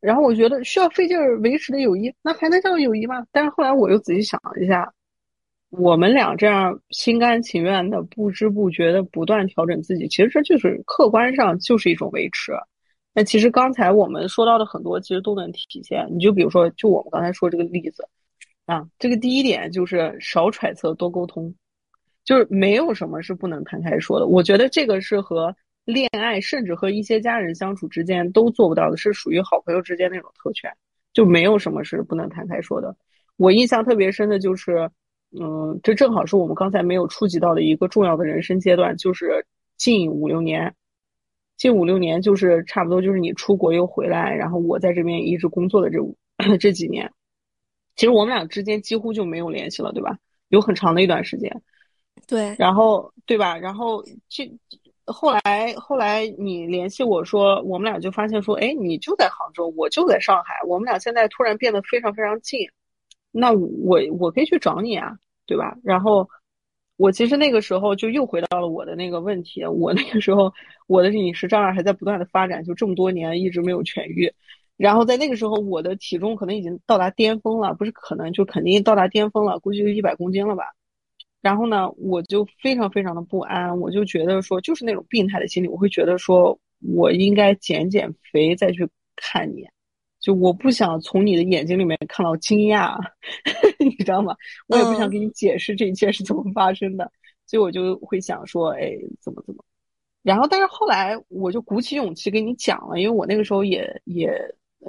然后我觉得需要费劲儿维持的友谊，那还能叫友谊吗？但是后来我又仔细想了一下，我们俩这样心甘情愿的、不知不觉的不断调整自己，其实这就是客观上就是一种维持。那其实刚才我们说到的很多，其实都能体现。你就比如说，就我们刚才说这个例子。啊，这个第一点就是少揣测，多沟通，就是没有什么是不能摊开说的。我觉得这个是和恋爱，甚至和一些家人相处之间都做不到的，是属于好朋友之间那种特权，就没有什么是不能摊开说的。我印象特别深的就是，嗯，这正好是我们刚才没有触及到的一个重要的人生阶段，就是近五六年，近五六年就是差不多就是你出国又回来，然后我在这边一直工作的这五 [coughs] 这几年。其实我们俩之间几乎就没有联系了，对吧？有很长的一段时间。对。然后，对吧？然后，这后来后来你联系我说，我们俩就发现说，哎，你就在杭州，我就在上海，我们俩现在突然变得非常非常近。那我我可以去找你啊，对吧？然后我其实那个时候就又回到了我的那个问题，我那个时候我的饮食障碍还在不断的发展，就这么多年一直没有痊愈。然后在那个时候，我的体重可能已经到达巅峰了，不是可能就肯定到达巅峰了，估计就一百公斤了吧。然后呢，我就非常非常的不安，我就觉得说，就是那种病态的心理，我会觉得说我应该减减肥再去看你，就我不想从你的眼睛里面看到惊讶，[laughs] 你知道吗？我也不想给你解释这一切是怎么发生的，所以我就会想说，哎，怎么怎么。然后，但是后来我就鼓起勇气跟你讲了，因为我那个时候也也。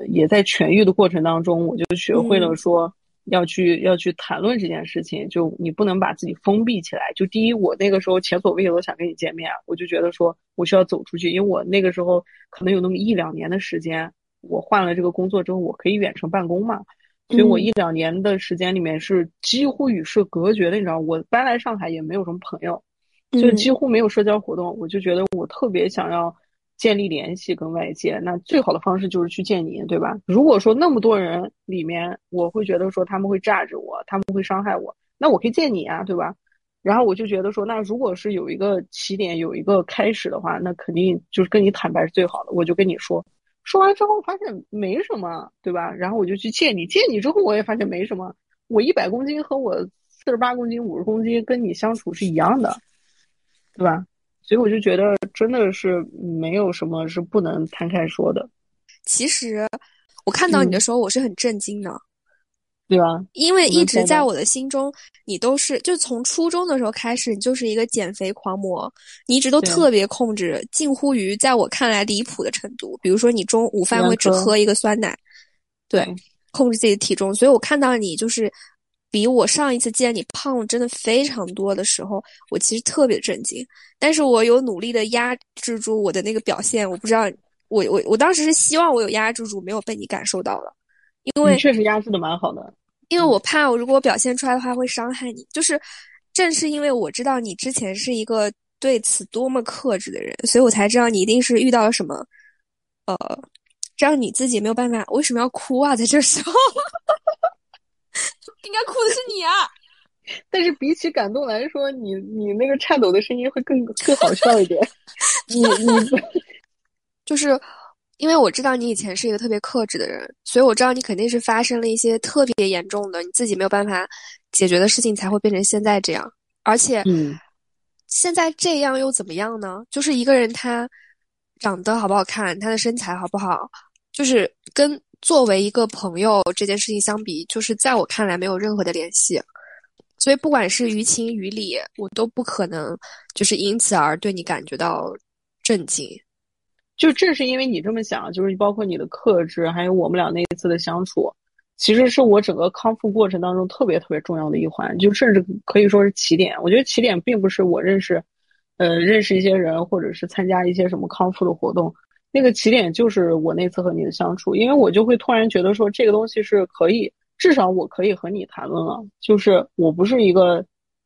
也在痊愈的过程当中，我就学会了说要去要去谈论这件事情。就你不能把自己封闭起来。就第一，我那个时候前所未有的想跟你见面，我就觉得说我需要走出去，因为我那个时候可能有那么一两年的时间，我换了这个工作之后，我可以远程办公嘛，所以我一两年的时间里面是几乎与世隔绝的。你知道，我搬来上海也没有什么朋友，就几乎没有社交活动。我就觉得我特别想要。建立联系跟外界，那最好的方式就是去见你，对吧？如果说那么多人里面，我会觉得说他们会炸着我，他们会伤害我，那我可以见你啊，对吧？然后我就觉得说，那如果是有一个起点，有一个开始的话，那肯定就是跟你坦白是最好的。我就跟你说，说完之后发现没什么，对吧？然后我就去见你，见你之后我也发现没什么。我一百公斤和我四十八公斤、五十公斤跟你相处是一样的，对吧？所以我就觉得真的是没有什么是不能摊开说的。其实我看到你的时候，我是很震惊的，对吧？因为一直在我的心中，你都是就从初中的时候开始，你就是一个减肥狂魔，你一直都特别控制，近乎于在我看来离谱的程度。比如说，你中午饭会只喝一个酸奶，对，控制自己的体重。所以我看到你就是。比我上一次见你胖了真的非常多的时候，我其实特别震惊。但是我有努力的压制住我的那个表现，我不知道，我我我当时是希望我有压制住，没有被你感受到了，因为确实压制的蛮好的。因为我怕我如果表现出来的话会伤害你，就是正是因为我知道你之前是一个对此多么克制的人，所以我才知道你一定是遇到了什么，呃，让你自己没有办法。为什么要哭啊？在这时候。应该哭的是你啊！但是比起感动来说，你你那个颤抖的声音会更更好笑一点。[laughs] 你你 [laughs] 就是因为我知道你以前是一个特别克制的人，所以我知道你肯定是发生了一些特别严重的，你自己没有办法解决的事情，才会变成现在这样。而且，嗯，现在这样又怎么样呢？就是一个人他长得好不好看，他的身材好不好，就是跟作为一个朋友这件事情相比，就是在我看来没有任何的联系。所以，不管是于情于理，我都不可能就是因此而对你感觉到震惊。就正是因为你这么想，就是包括你的克制，还有我们俩那一次的相处，其实是我整个康复过程当中特别特别重要的一环，就甚至可以说是起点。我觉得起点并不是我认识，呃，认识一些人，或者是参加一些什么康复的活动，那个起点就是我那次和你的相处，因为我就会突然觉得说这个东西是可以。至少我可以和你谈论了，就是我不是一个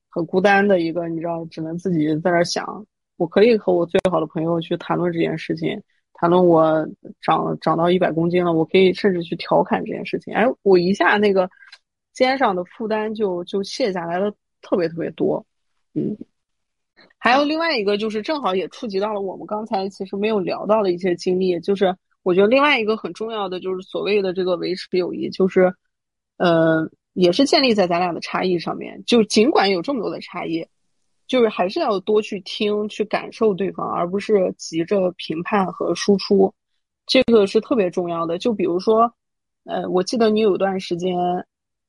很孤单的一个，你知道，只能自己在那想。我可以和我最好的朋友去谈论这件事情，谈论我长长到一百公斤了，我可以甚至去调侃这件事情。哎，我一下那个肩上的负担就就卸下来了，特别特别多。嗯，还有另外一个就是正好也触及到了我们刚才其实没有聊到的一些经历，就是我觉得另外一个很重要的就是所谓的这个维持友谊，就是。呃，也是建立在咱俩的差异上面。就尽管有这么多的差异，就是还是要多去听、去感受对方，而不是急着评判和输出。这个是特别重要的。就比如说，呃，我记得你有段时间，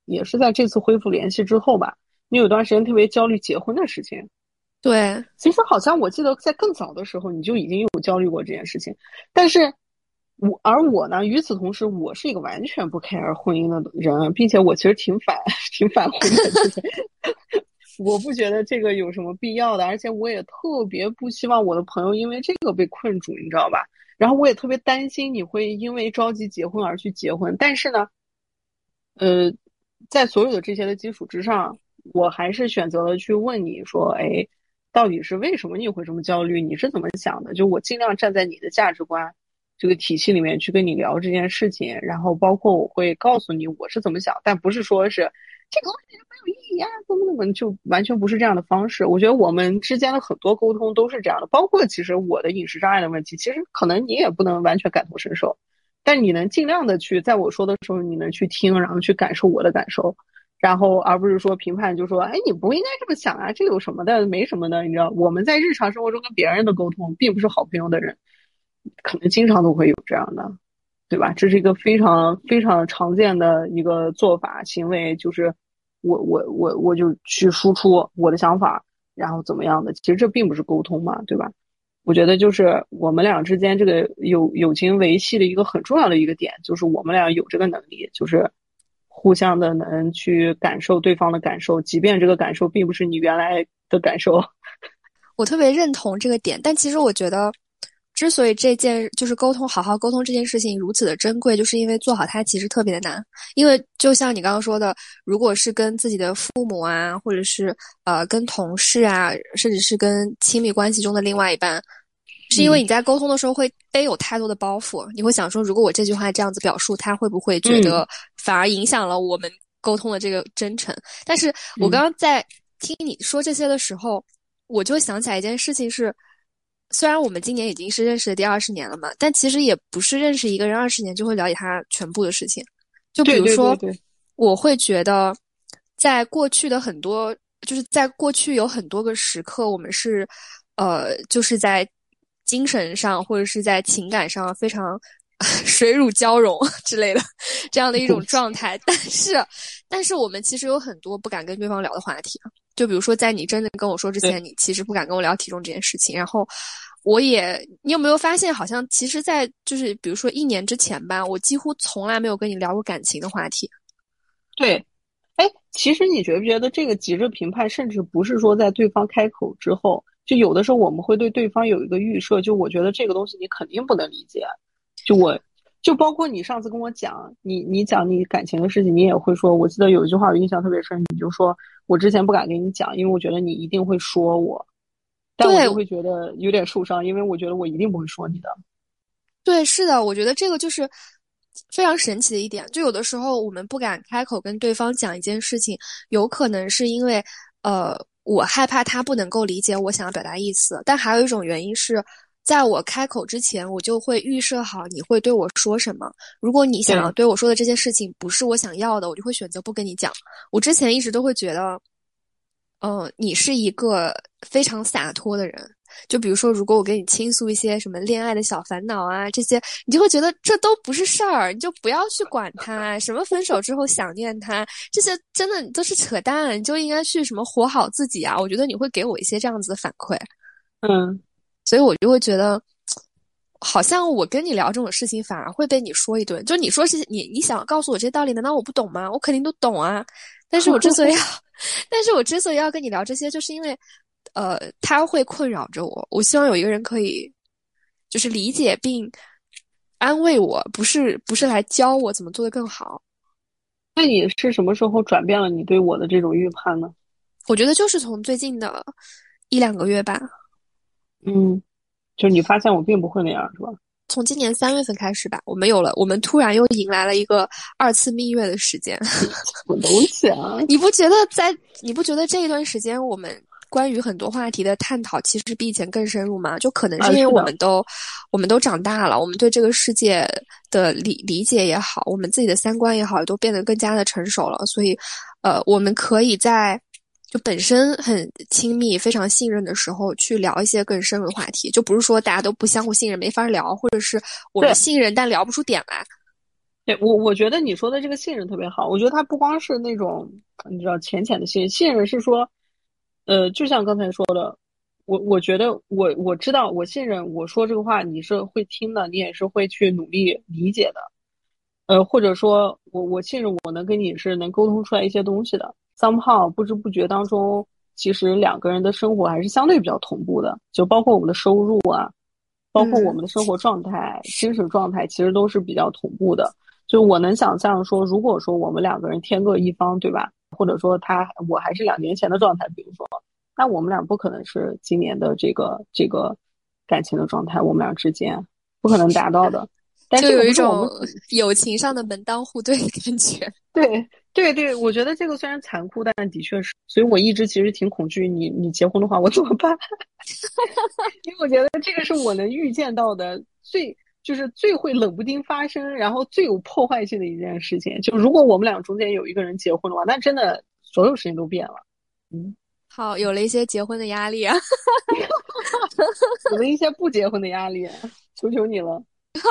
也是在这次恢复联系之后吧，你有段时间特别焦虑结婚的事情。对，其实好像我记得在更早的时候，你就已经有焦虑过这件事情，但是。我而我呢，与此同时，我是一个完全不 care 婚姻的人，并且我其实挺反 [laughs] 挺反婚的。[laughs] 我不觉得这个有什么必要的，而且我也特别不希望我的朋友因为这个被困住，你知道吧？然后我也特别担心你会因为着急结婚而去结婚。但是呢，呃，在所有的这些的基础之上，我还是选择了去问你说：“哎，到底是为什么你会这么焦虑？你是怎么想的？”就我尽量站在你的价值观。这个体系里面去跟你聊这件事情，然后包括我会告诉你我是怎么想，但不是说是这个问题没有意义啊，怎么怎么就完全不是这样的方式。我觉得我们之间的很多沟通都是这样的，包括其实我的饮食障碍的问题，其实可能你也不能完全感同身受，但你能尽量的去在我说的时候，你能去听，然后去感受我的感受，然后而不是说评判，就说哎你不应该这么想啊，这有什么的，没什么的，你知道我们在日常生活中跟别人的沟通，并不是好朋友的人。可能经常都会有这样的，对吧？这是一个非常非常常见的一个做法行为，就是我我我我就去输出我的想法，然后怎么样的？其实这并不是沟通嘛，对吧？我觉得就是我们俩之间这个友友情维系的一个很重要的一个点，就是我们俩有这个能力，就是互相的能去感受对方的感受，即便这个感受并不是你原来的感受。[laughs] 我特别认同这个点，但其实我觉得。之所以这件就是沟通，好好沟通这件事情如此的珍贵，就是因为做好它其实特别的难。因为就像你刚刚说的，如果是跟自己的父母啊，或者是呃跟同事啊，甚至是跟亲密关系中的另外一半，是因为你在沟通的时候会背有太多的包袱，你会想说，如果我这句话这样子表述，他会不会觉得反而影响了我们沟通的这个真诚？但是我刚刚在听你说这些的时候，我就想起来一件事情是。虽然我们今年已经是认识的第二十年了嘛，但其实也不是认识一个人二十年就会了解他全部的事情。就比如说，我会觉得，在过去的很多，就是在过去有很多个时刻，我们是，呃，就是在精神上或者是在情感上非常 [laughs] 水乳交融 [laughs] 之类的这样的一种状态。但是，但是我们其实有很多不敢跟对方聊的话题。就比如说，在你真的跟我说之前，你其实不敢跟我聊体重这件事情。然后，我也，你有没有发现，好像其实，在就是比如说一年之前吧，我几乎从来没有跟你聊过感情的话题。对，哎，其实你觉不觉得这个急着评判，甚至不是说在对方开口之后，就有的时候我们会对对方有一个预设，就我觉得这个东西你肯定不能理解，就我。就包括你上次跟我讲，你你讲你感情的事情，你也会说。我记得有一句话我印象特别深，你就说我之前不敢跟你讲，因为我觉得你一定会说我，但我就会觉得有点受伤，因为我觉得我一定不会说你的。对，是的，我觉得这个就是非常神奇的一点，就有的时候我们不敢开口跟对方讲一件事情，有可能是因为，呃，我害怕他不能够理解我想要表达意思。但还有一种原因是，在我开口之前，我就会预设好你会对我说什么。如果你想要对我说的这件事情不是我想要的，我就会选择不跟你讲。我之前一直都会觉得，嗯，你是一个非常洒脱的人。就比如说，如果我跟你倾诉一些什么恋爱的小烦恼啊，这些你就会觉得这都不是事儿，你就不要去管他。什么分手之后想念他，这些真的都是扯淡，你就应该去什么活好自己啊。我觉得你会给我一些这样子的反馈，嗯，所以我就会觉得，好像我跟你聊这种事情，反而会被你说一顿。就你说是你你想告诉我这些道理，难道我不懂吗？我肯定都懂啊。但是我之所以要，[laughs] 但是我之所以要跟你聊这些，就是因为。呃，他会困扰着我。我希望有一个人可以，就是理解并安慰我，不是不是来教我怎么做的更好。那你是什么时候转变了你对我的这种预判呢？我觉得就是从最近的一两个月吧。嗯，就你发现我并不会那样，是吧？从今年三月份开始吧，我们有了，我们突然又迎来了一个二次蜜月的时间。什么东西啊？[laughs] 你不觉得在？你不觉得这一段时间我们？关于很多话题的探讨，其实比以前更深入嘛？就可能是因为我们都，我们都长大了，我们对这个世界的理理解也好，我们自己的三观也好，都变得更加的成熟了。所以，呃，我们可以在就本身很亲密、非常信任的时候，去聊一些更深入的话题。就不是说大家都不相互信任，没法聊，或者是我们信任但聊不出点来。对我，我觉得你说的这个信任特别好。我觉得它不光是那种你知道浅浅的信任，信任是说。呃，就像刚才说的，我我觉得我我知道，我信任我说这个话你是会听的，你也是会去努力理解的，呃，或者说我我信任我能跟你是能沟通出来一些东西的。somehow 不知不觉当中，其实两个人的生活还是相对比较同步的，就包括我们的收入啊，包括我们的生活状态、精神状态，其实都是比较同步的。就我能想象说，如果说我们两个人天各一方，对吧？或者说他我还是两年前的状态，比如说，那我们俩不可能是今年的这个这个感情的状态，我们俩之间不可能达到的。[laughs] 就有一种友情上的门当户对的感觉。[laughs] 对对对，我觉得这个虽然残酷，但的确是。所以我一直其实挺恐惧你，你结婚的话我怎么办？[laughs] 因为我觉得这个是我能预见到的最。就是最会冷不丁发生，然后最有破坏性的一件事情。就如果我们俩中间有一个人结婚的话，那真的所有事情都变了。嗯，好，有了一些结婚的压力啊，[laughs] 有了一些不结婚的压力，求求你了。[laughs]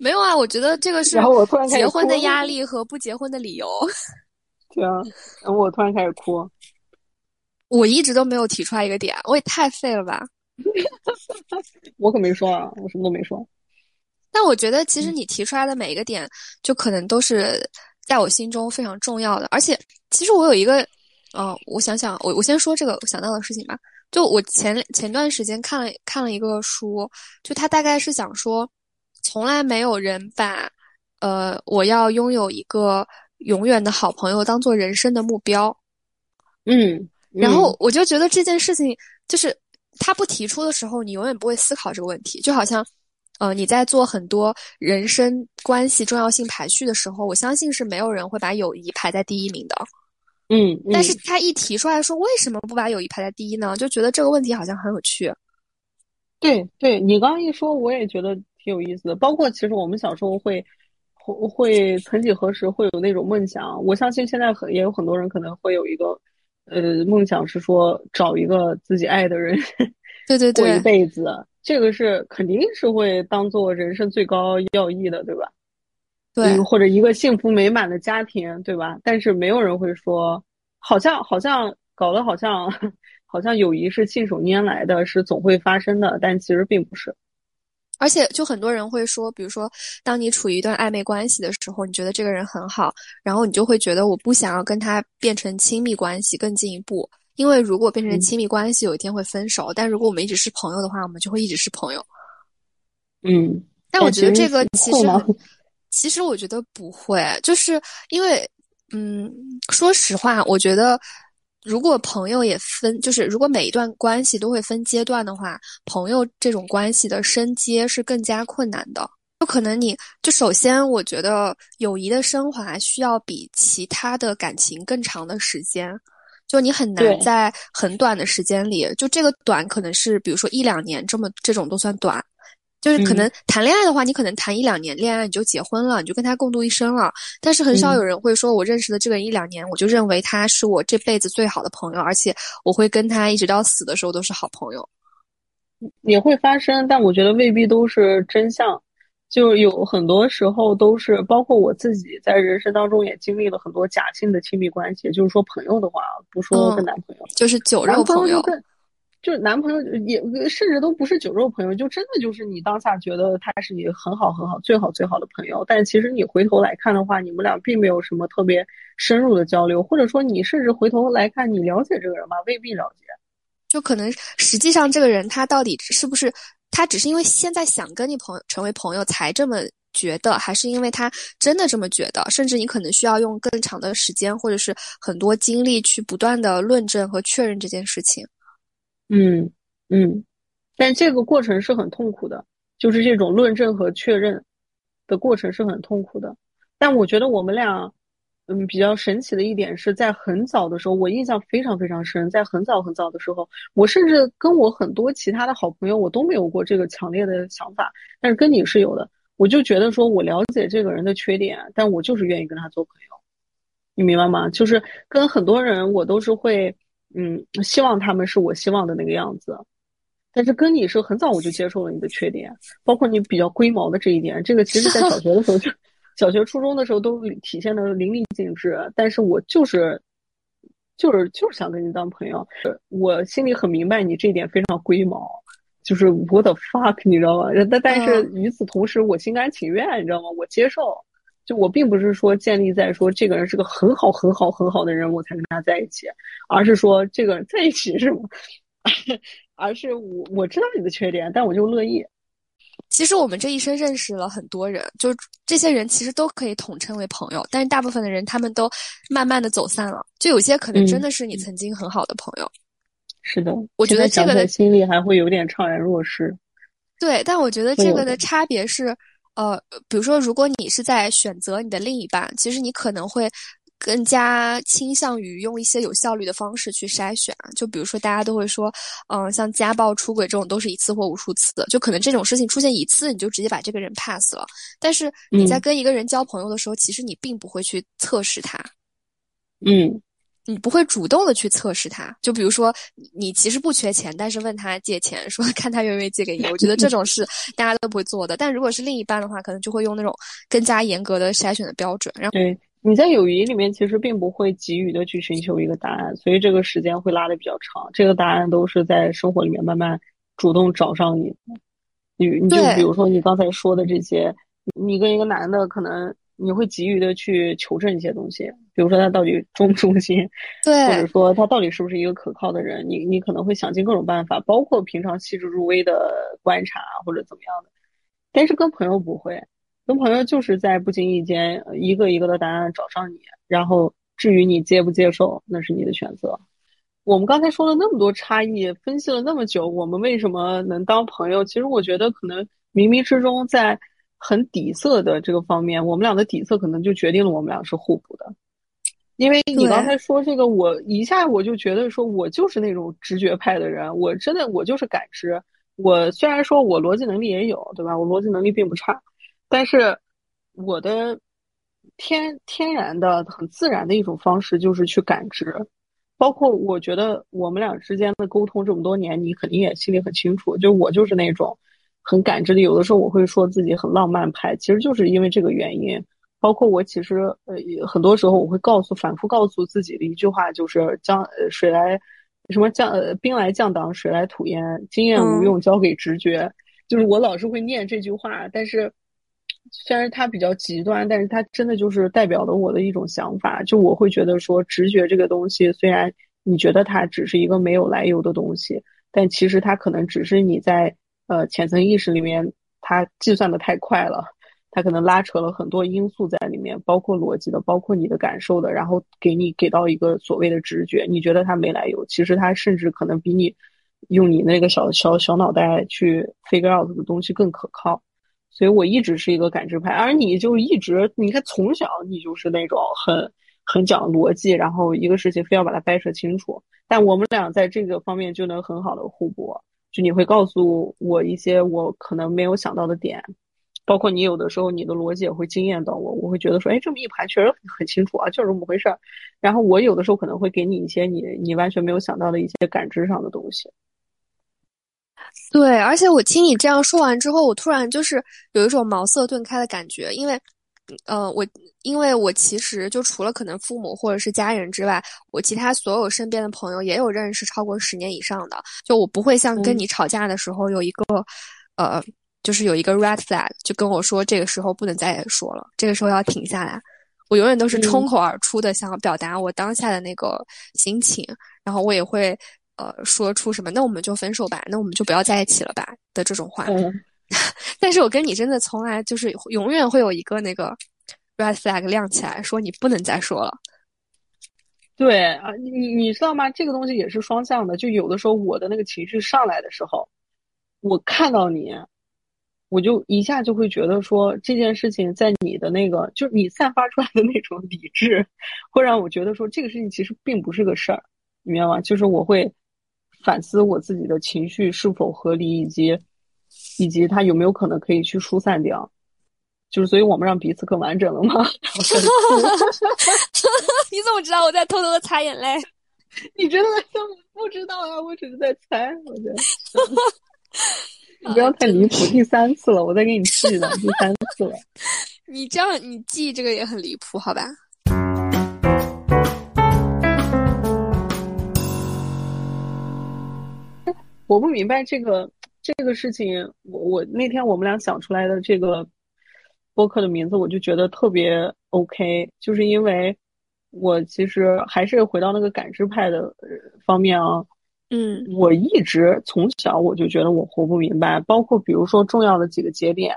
没有啊，我觉得这个是然后我突然结婚的压力和不结婚的理由。[laughs] 对啊，然后我突然开始哭。我一直都没有提出来一个点，我也太废了吧。[laughs] 我可没说啊，我什么都没说。但我觉得，其实你提出来的每一个点，就可能都是在我心中非常重要的。而且，其实我有一个，哦，我想想，我我先说这个我想到的事情吧。就我前前段时间看了看了一个书，就他大概是想说，从来没有人把，呃，我要拥有一个永远的好朋友当做人生的目标。嗯，然后我就觉得这件事情就是。他不提出的时候，你永远不会思考这个问题。就好像，呃，你在做很多人生关系重要性排序的时候，我相信是没有人会把友谊排在第一名的。嗯，但是他一提出来说，为什么不把友谊排在第一呢？就觉得这个问题好像很有趣。对，对你刚刚一说，我也觉得挺有意思的。包括其实我们小时候会会会曾几何时会有那种梦想，我相信现在很也有很多人可能会有一个。呃，梦想是说找一个自己爱的人，[laughs] 对对对，过一辈子，这个是肯定是会当做人生最高要义的，对吧？对，或者一个幸福美满的家庭，对吧？但是没有人会说，好像好像搞得好像 [laughs] 好像友谊是信手拈来的，是总会发生的，但其实并不是。而且，就很多人会说，比如说，当你处于一段暧昧关系的时候，你觉得这个人很好，然后你就会觉得我不想要跟他变成亲密关系更进一步，因为如果变成亲密关系，有一天会分手。但如果我们一直是朋友的话，我们就会一直是朋友。嗯，但我觉得这个其实，其实我觉得不会，就是因为，嗯，说实话，我觉得。如果朋友也分，就是如果每一段关系都会分阶段的话，朋友这种关系的升阶是更加困难的。就可能你就首先，我觉得友谊的升华需要比其他的感情更长的时间。就你很难在很短的时间里，就这个短可能是比如说一两年这么这种都算短。就是可能谈恋爱的话，你可能谈一两年恋爱你就结婚了，你就跟他共度一生了。但是很少有人会说，我认识的这个人一两年，我就认为他是我这辈子最好的朋友，而且我会跟他一直到死的时候都是好朋友。也会发生，但我觉得未必都是真相。就有很多时候都是，包括我自己在人生当中也经历了很多假性的亲密关系。就是说朋友的话，不说跟男朋友，就是酒肉朋友。就男朋友也甚至都不是酒肉朋友，就真的就是你当下觉得他是你很好很好最好最好的朋友，但其实你回头来看的话，你们俩并没有什么特别深入的交流，或者说你甚至回头来看，你了解这个人吗？未必了解。就可能实际上这个人他到底是不是他只是因为现在想跟你朋友成为朋友才这么觉得，还是因为他真的这么觉得？甚至你可能需要用更长的时间或者是很多精力去不断的论证和确认这件事情。嗯嗯，但这个过程是很痛苦的，就是这种论证和确认的过程是很痛苦的。但我觉得我们俩，嗯，比较神奇的一点是在很早的时候，我印象非常非常深，在很早很早的时候，我甚至跟我很多其他的好朋友，我都没有过这个强烈的想法，但是跟你是有的。我就觉得说我了解这个人的缺点，但我就是愿意跟他做朋友，你明白吗？就是跟很多人，我都是会。嗯，希望他们是我希望的那个样子，但是跟你是很早我就接受了你的缺点，包括你比较龟毛的这一点，这个其实在小学的时候就，[laughs] 小学初中的时候都体现的淋漓尽致。但是我就是，就是就是想跟你当朋友，我心里很明白你这一点非常龟毛，就是我的 fuck，你知道吗？但但是与此同时，我心甘情愿，你知道吗？我接受。就我并不是说建立在说这个人是个很好很好很好的人我才跟他在一起，而是说这个人在一起是吗？而是我我知道你的缺点，但我就乐意。其实我们这一生认识了很多人，就这些人其实都可以统称为朋友，但是大部分的人他们都慢慢的走散了，就有些可能真的是你曾经很好的朋友。是的，我觉得这个的心里还会有点怅然若失。对，但我觉得这个的差别是。呃，比如说，如果你是在选择你的另一半，其实你可能会更加倾向于用一些有效率的方式去筛选。就比如说，大家都会说，嗯，像家暴、出轨这种都是一次或无数次的，就可能这种事情出现一次，你就直接把这个人 pass 了。但是你在跟一个人交朋友的时候，其实你并不会去测试他。嗯。你不会主动的去测试他，就比如说你其实不缺钱，但是问他借钱，说看他愿不愿意借给你。我觉得这种事 [laughs] 大家都不会做的。但如果是另一半的话，可能就会用那种更加严格的筛选的标准。然后对你在友谊里面其实并不会急于的去寻求一个答案，所以这个时间会拉的比较长。这个答案都是在生活里面慢慢主动找上你。你你就比如说你刚才说的这些，你跟一个男的可能。你会急于的去求证一些东西，比如说他到底忠不忠心，[laughs] 对，或者说他到底是不是一个可靠的人，你你可能会想尽各种办法，包括平常细致入微的观察或者怎么样的。但是跟朋友不会，跟朋友就是在不经意间一个一个的答案找上你，然后至于你接不接受，那是你的选择。我们刚才说了那么多差异，分析了那么久，我们为什么能当朋友？其实我觉得可能冥冥之中在。很底色的这个方面，我们俩的底色可能就决定了我们俩是互补的。因为你刚才说这个，我一下我就觉得说，我就是那种直觉派的人，我真的我就是感知。我虽然说我逻辑能力也有，对吧？我逻辑能力并不差，但是我的天天然的、很自然的一种方式就是去感知。包括我觉得我们俩之间的沟通这么多年，你肯定也心里很清楚，就我就是那种。很感知力，有的时候我会说自己很浪漫派，其实就是因为这个原因。包括我其实呃很多时候我会告诉、反复告诉自己的一句话，就是将水来什么降呃兵来将挡，水来土掩，经验无用，交给直觉。就是我老是会念这句话，但是虽然它比较极端，但是它真的就是代表了我的一种想法。就我会觉得说，直觉这个东西，虽然你觉得它只是一个没有来由的东西，但其实它可能只是你在。呃，浅层意识里面，它计算的太快了，它可能拉扯了很多因素在里面，包括逻辑的，包括你的感受的，然后给你给到一个所谓的直觉，你觉得它没来由，其实它甚至可能比你用你那个小小小脑袋去 figure out 的东西更可靠。所以我一直是一个感知派，而你就一直，你看从小你就是那种很很讲逻辑，然后一个事情非要把它掰扯清楚。但我们俩在这个方面就能很好的互补，就你会告诉我一些我可能没有想到的点，包括你有的时候你的逻辑也会惊艳到我，我会觉得说，哎，这么一盘确实很清楚啊，就是这么回事儿。然后我有的时候可能会给你一些你你完全没有想到的一些感知上的东西。对，而且我听你这样说完之后，我突然就是有一种茅塞顿开的感觉，因为，呃，我因为我其实就除了可能父母或者是家人之外，我其他所有身边的朋友也有认识超过十年以上的，就我不会像跟你吵架的时候有一个，呃，就是有一个 red flag，就跟我说这个时候不能再说了，这个时候要停下来，我永远都是冲口而出的，想要表达我当下的那个心情，然后我也会。呃，说出什么？那我们就分手吧，那我们就不要在一起了吧的这种话。[laughs] 但是我跟你真的从来就是永远会有一个那个 red flag 亮起来，说你不能再说了。对啊，你你知道吗？这个东西也是双向的。就有的时候我的那个情绪上来的时候，我看到你，我就一下就会觉得说这件事情在你的那个，就是你散发出来的那种理智，会让我觉得说这个事情其实并不是个事儿，明白吗？就是我会。反思我自己的情绪是否合理，以及以及他有没有可能可以去疏散掉，就是所以我们让彼此更完整了吗？[laughs] 你怎么知道我在偷偷的擦眼泪？[laughs] 你真的不知道啊？我只是在猜，我觉得 [laughs] 你不要太离谱，第三次了，我再给你记了，第三次了。你这样你记这个也很离谱，好吧？我不明白这个这个事情，我我那天我们俩想出来的这个播客的名字，我就觉得特别 OK，就是因为我其实还是回到那个感知派的方面啊，嗯，我一直从小我就觉得我活不明白，包括比如说重要的几个节点，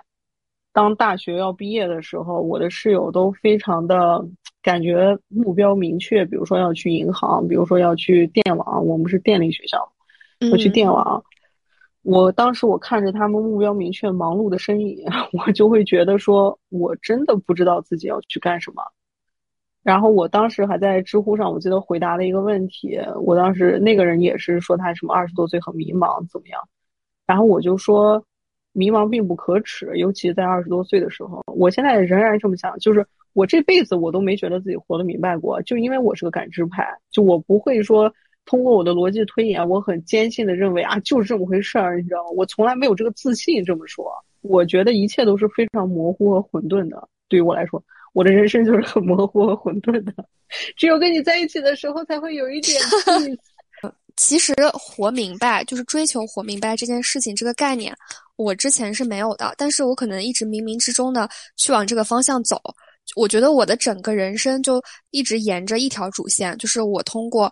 当大学要毕业的时候，我的室友都非常的感觉目标明确，比如说要去银行，比如说要去电网，我们是电力学校。要去电网，我当时我看着他们目标明确、忙碌的身影，[laughs] 我就会觉得说，我真的不知道自己要去干什么。然后我当时还在知乎上，我记得回答了一个问题。我当时那个人也是说他什么二十多岁很迷茫怎么样？然后我就说，迷茫并不可耻，尤其在二十多岁的时候。我现在仍然这么想，就是我这辈子我都没觉得自己活得明白过，就因为我是个感知派，就我不会说。通过我的逻辑推演，我很坚信的认为啊，就是这么回事儿，你知道吗？我从来没有这个自信这么说。我觉得一切都是非常模糊和混沌的。对于我来说，我的人生就是很模糊和混沌的。只有跟你在一起的时候，才会有一点。[laughs] 其实活明白，就是追求活明白这件事情这个概念，我之前是没有的。但是我可能一直冥冥之中的去往这个方向走。我觉得我的整个人生就一直沿着一条主线，就是我通过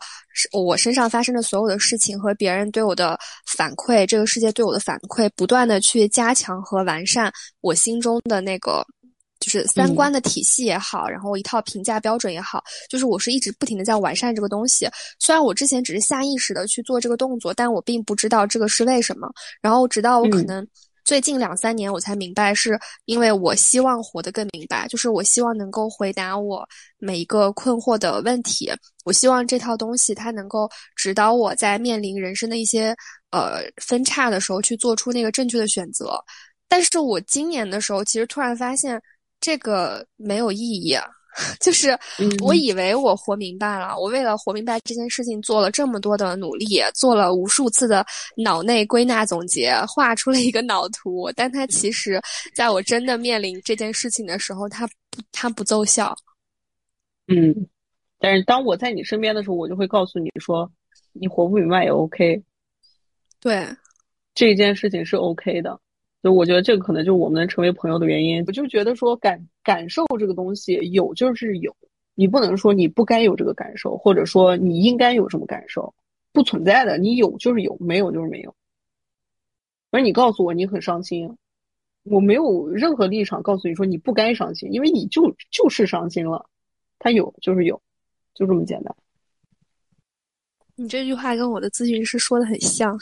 我身上发生的所有的事情和别人对我的反馈，这个世界对我的反馈，不断的去加强和完善我心中的那个就是三观的体系也好，然后一套评价标准也好，就是我是一直不停的在完善这个东西。虽然我之前只是下意识的去做这个动作，但我并不知道这个是为什么。然后直到我可能。最近两三年，我才明白，是因为我希望活得更明白，就是我希望能够回答我每一个困惑的问题。我希望这套东西它能够指导我在面临人生的一些呃分叉的时候去做出那个正确的选择。但是我今年的时候，其实突然发现这个没有意义。[laughs] 就是我以为我活明白了，我为了活明白这件事情做了这么多的努力，做了无数次的脑内归纳总结，画出了一个脑图，但它其实在我真的面临这件事情的时候，它不，它不奏效。嗯，但是当我在你身边的时候，我就会告诉你说，你活不明白也 OK。对，这件事情是 OK 的。就我觉得这个可能就是我们能成为朋友的原因。我就觉得说感感受这个东西有就是有，你不能说你不该有这个感受，或者说你应该有什么感受，不存在的。你有就是有，没有就是没有。而你告诉我你很伤心，我没有任何立场告诉你说你不该伤心，因为你就就是伤心了。他有就是有，就这么简单。你这句话跟我的咨询师说的很像。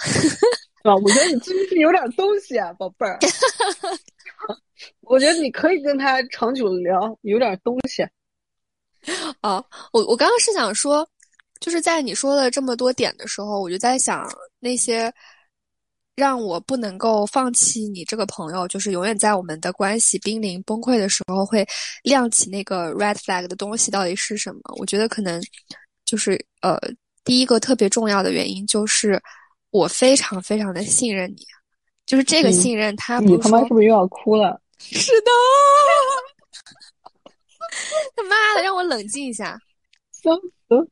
[laughs] 是吧？我觉得你咨询师有点东西啊，宝贝儿。[laughs] 我觉得你可以跟他长久的聊，有点东西。啊，我我刚刚是想说，就是在你说了这么多点的时候，我就在想那些让我不能够放弃你这个朋友，就是永远在我们的关系濒临崩溃的时候会亮起那个 red flag 的东西到底是什么？我觉得可能就是呃，第一个特别重要的原因就是我非常非常的信任你，就是这个信任他你他妈是不是又要哭了？[laughs] 是的。[laughs] 他妈的，让我冷静一下。[laughs] 笑死！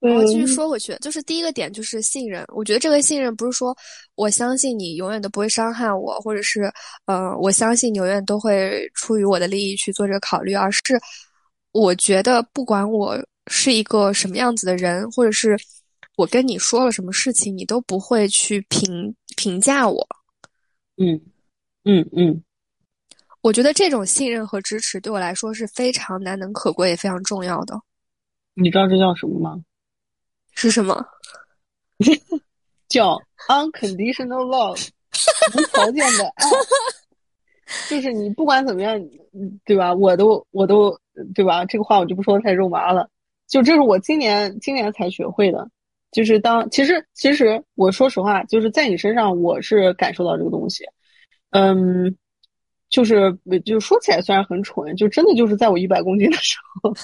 我继续说回去，就是第一个点就是信任。我觉得这个信任不是说我相信你永远都不会伤害我，或者是呃我相信你永远都会出于我的利益去做这个考虑，而是我觉得不管我是一个什么样子的人，或者是我跟你说了什么事情，你都不会去评评价我。嗯嗯嗯。我觉得这种信任和支持对我来说是非常难能可贵也非常重要的。你知道这叫什么吗？是什么？[laughs] 叫 unconditional love，[laughs] 无条件的爱。就是你不管怎么样，对吧？我都我都对吧？这个话我就不说太肉麻了。就这是我今年今年才学会的。就是当其实其实我说实话，就是在你身上我是感受到这个东西。嗯。就是，就说起来虽然很蠢，就真的就是在我一百公斤的时候，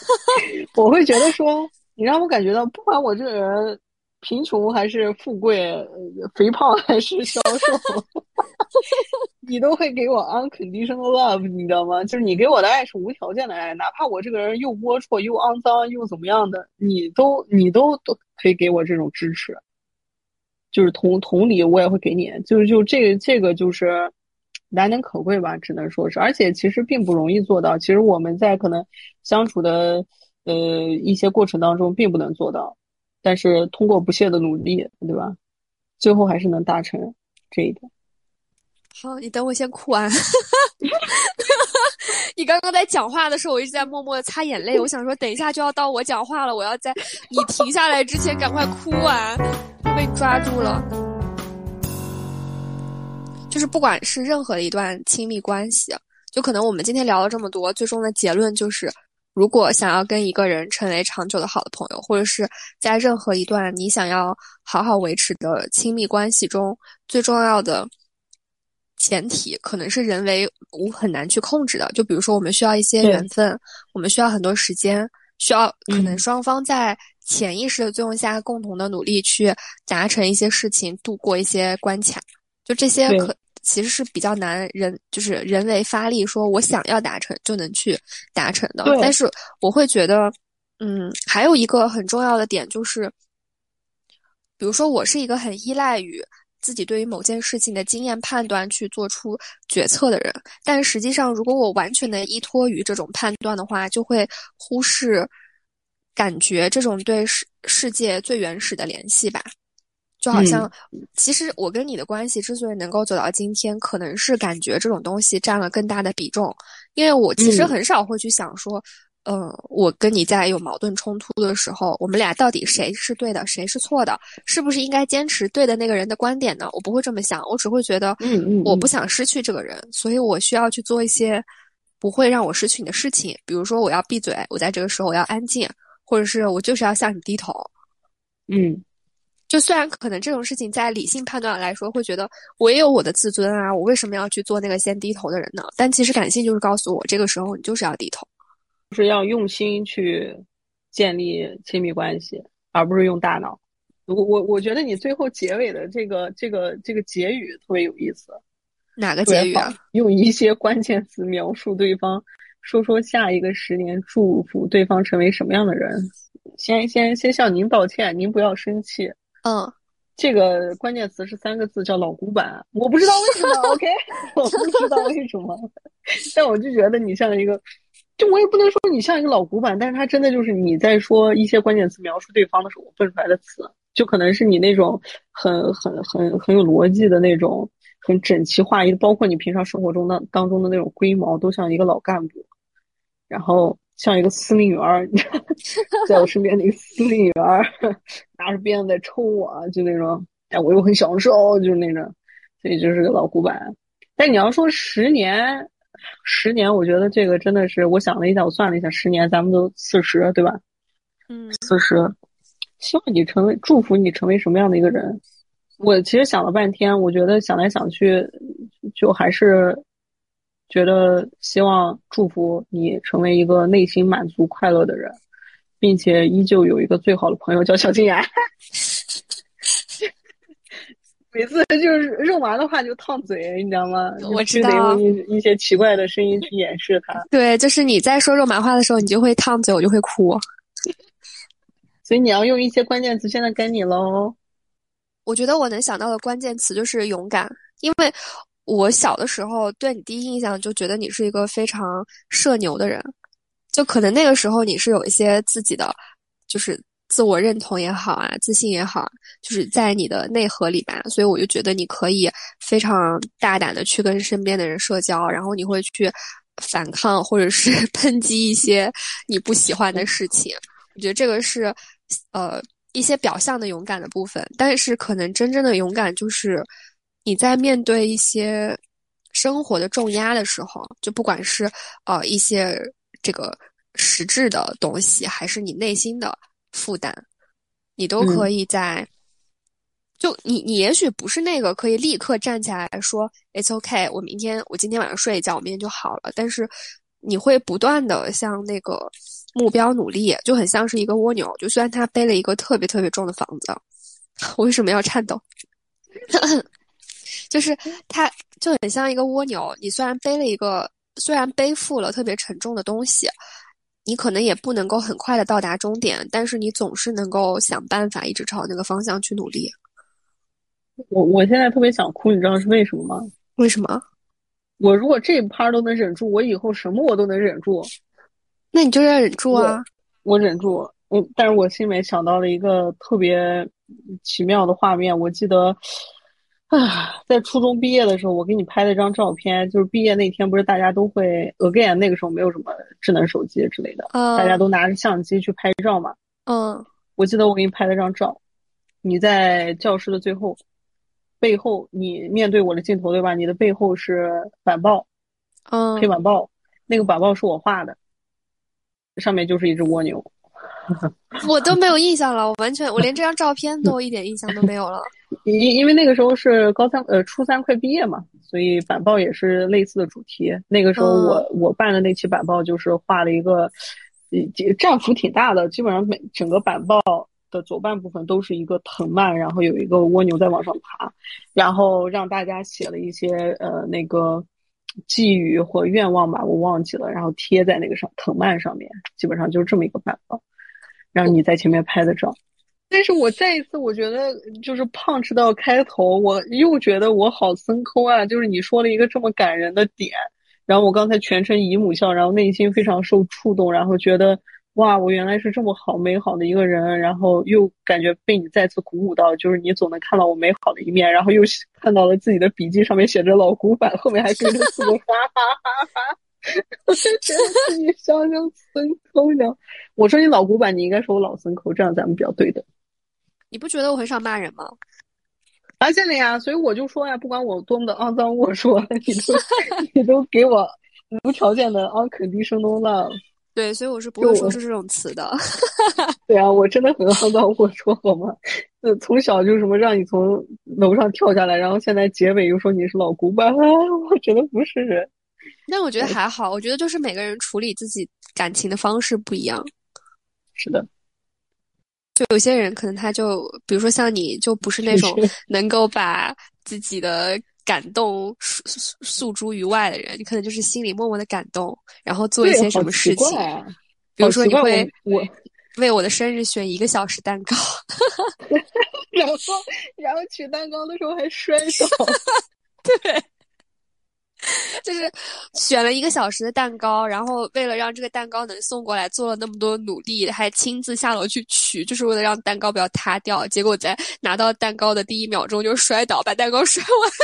[laughs] 我会觉得说，你让我感觉到，不管我这个人贫穷还是富贵，肥胖还是 [laughs] 消瘦，[laughs] 你都会给我 unconditional love，你知道吗？就是你给我的爱是无条件的爱，哪怕我这个人又龌龊又肮脏又怎么样的，你都你都都可以给我这种支持，就是同同理，我也会给你，就是就这个这个就是。难能可贵吧，只能说是，而且其实并不容易做到。其实我们在可能相处的呃一些过程当中，并不能做到，但是通过不懈的努力，对吧？最后还是能达成这一点。好，你等我先哭完。[laughs] 你刚刚在讲话的时候，我一直在默默的擦眼泪。我想说，等一下就要到我讲话了，我要在你停下来之前赶快哭完，就被抓住了。就是不管是任何一段亲密关系，就可能我们今天聊了这么多，最终的结论就是，如果想要跟一个人成为长久的好的朋友，或者是在任何一段你想要好好维持的亲密关系中，最重要的前提可能是人为无很难去控制的。就比如说，我们需要一些缘分，我们需要很多时间，需要可能双方在潜意识的作用下，共同的努力去达成一些事情，度过一些关卡。就这些可其实是比较难人，就是人为发力，说我想要达成就能去达成的。但是我会觉得，嗯，还有一个很重要的点就是，比如说我是一个很依赖于自己对于某件事情的经验判断去做出决策的人，但实际上如果我完全的依托于这种判断的话，就会忽视感觉这种对世世界最原始的联系吧。就好像，其实我跟你的关系之所以能够走到今天，可能是感觉这种东西占了更大的比重。因为我其实很少会去想说，呃，我跟你在有矛盾冲突的时候，我们俩到底谁是对的，谁是错的，是不是应该坚持对的那个人的观点呢？我不会这么想，我只会觉得，嗯嗯，我不想失去这个人，所以我需要去做一些不会让我失去你的事情，比如说我要闭嘴，我在这个时候我要安静，或者是我就是要向你低头，嗯。就虽然可能这种事情在理性判断来说会觉得我也有我的自尊啊，我为什么要去做那个先低头的人呢？但其实感性就是告诉我，这个时候你就是要低头，就是要用心去建立亲密关系，而不是用大脑。我我我觉得你最后结尾的这个这个这个结语特别有意思。哪个结语啊？[laughs] 用一些关键词描述对方，说说下一个十年，祝福对方成为什么样的人。先先先向您道歉，您不要生气。嗯，这个关键词是三个字，叫老古板。我不知道为什么，[laughs] OK，[laughs] 我不知道为什么，但我就觉得你像一个，就我也不能说你像一个老古板，但是他真的就是你在说一些关键词描述对方的时候，我蹦出来的词，就可能是你那种很很很很有逻辑的那种，很整齐划一，包括你平常生活中的当中的那种龟毛，都像一个老干部，然后。像一个司令员儿，[laughs] 在我身边那个司令员儿，拿着鞭子在抽我，就那种，哎，我又很享受，就是那种，所以就是个老古板。但你要说十年十年，我觉得这个真的是，我想了一下，我算了一下，十年咱们都四十，对吧？嗯，四十，希望你成为，祝福你成为什么样的一个人？我其实想了半天，我觉得想来想去，就还是觉得希望祝福你成为一个内心满足、快乐的人，并且依旧有一个最好的朋友叫小金牙。每次就是肉麻的话就烫嘴，你知道吗？我知道，用一一些奇怪的声音去掩饰它。对，就是你在说肉麻话的时候，你就会烫嘴，我就会哭。[laughs] 所以你要用一些关键词，现在该你喽。我觉得我能想到的关键词就是勇敢，因为我小的时候对你第一印象就觉得你是一个非常社牛的人，就可能那个时候你是有一些自己的，就是。自我认同也好啊，自信也好，就是在你的内核里吧，所以我就觉得你可以非常大胆的去跟身边的人社交，然后你会去反抗或者是 [laughs] 抨击一些你不喜欢的事情。我觉得这个是呃一些表象的勇敢的部分，但是可能真正的勇敢就是你在面对一些生活的重压的时候，就不管是呃一些这个实质的东西，还是你内心的。负担，你都可以在，就你你也许不是那个可以立刻站起来说 "It's okay"，我明天我今天晚上睡一觉，我明天就好了。但是你会不断的向那个目标努力，就很像是一个蜗牛。就虽然他背了一个特别特别重的房子，[laughs] 我为什么要颤抖？[laughs] 就是它就很像一个蜗牛，你虽然背了一个，虽然背负了特别沉重的东西。你可能也不能够很快的到达终点，但是你总是能够想办法一直朝那个方向去努力。我我现在特别想哭，你知道是为什么吗？为什么？我如果这一趴都能忍住，我以后什么我都能忍住。那你就要忍住啊！我忍住，我，但是我心里面想到了一个特别奇妙的画面，我记得。啊，在初中毕业的时候，我给你拍了一张照片。就是毕业那天，不是大家都会 again 那个时候没有什么智能手机之类的，大家都拿着相机去拍照嘛。嗯，我记得我给你拍了张照，你在教室的最后，背后你面对我的镜头对吧？你的背后是板报，嗯，黑板报，那个板报是我画的，上面就是一只蜗牛。我都没有印象了，我完全，我连这张照片 [laughs] 都一点印象都没有了。因因为那个时候是高三，呃，初三快毕业嘛，所以板报也是类似的主题。那个时候我我办的那期板报就是画了一个，战幅挺大的，基本上每整个板报的左半部分都是一个藤蔓，然后有一个蜗牛在往上爬，然后让大家写了一些呃那个寄语或愿望吧，我忘记了，然后贴在那个上藤蔓上面，基本上就是这么一个板报。让你在前面拍的照，但是我再一次，我觉得就是胖吃到开头，我又觉得我好森抠啊！就是你说了一个这么感人的点，然后我刚才全程姨母笑，然后内心非常受触动，然后觉得哇，我原来是这么好美好的一个人，然后又感觉被你再次鼓舞到，就是你总能看到我美好的一面，然后又看到了自己的笔记上面写着老古板，后面还跟着四个哈哈哈哈。我就觉得自己像 [laughs] 像孙抠一样。我说你老古板，你应该说我老森抠，这样咱们比较对的。你不觉得我很少骂人吗？发现了呀，所以我就说呀，不管我多么的肮脏龌龊，你都 [laughs] 你都给我无条件的 unconditional love。对，所以我是不会说出这种词的。[laughs] 对啊，我真的很肮脏龌龊，好吗？呃，从小就什么让你从楼上跳下来，然后现在结尾又说你是老古板，[laughs] 我觉得不是人。但我觉得还好，我觉得就是每个人处理自己感情的方式不一样。是的，就有些人可能他就，比如说像你，就不是那种 [laughs] 能够把自己的感动诉诉诸于外的人，你可能就是心里默默的感动，然后做一些什么事情。比如说你会我为我的生日选一个小时蛋糕，[laughs] 然后然后取蛋糕的时候还摔倒，[laughs] 对。就是选了一个小时的蛋糕，然后为了让这个蛋糕能送过来，做了那么多努力，还亲自下楼去取，就是为了让蛋糕不要塌掉。结果在拿到蛋糕的第一秒钟就摔倒，把蛋糕摔完了。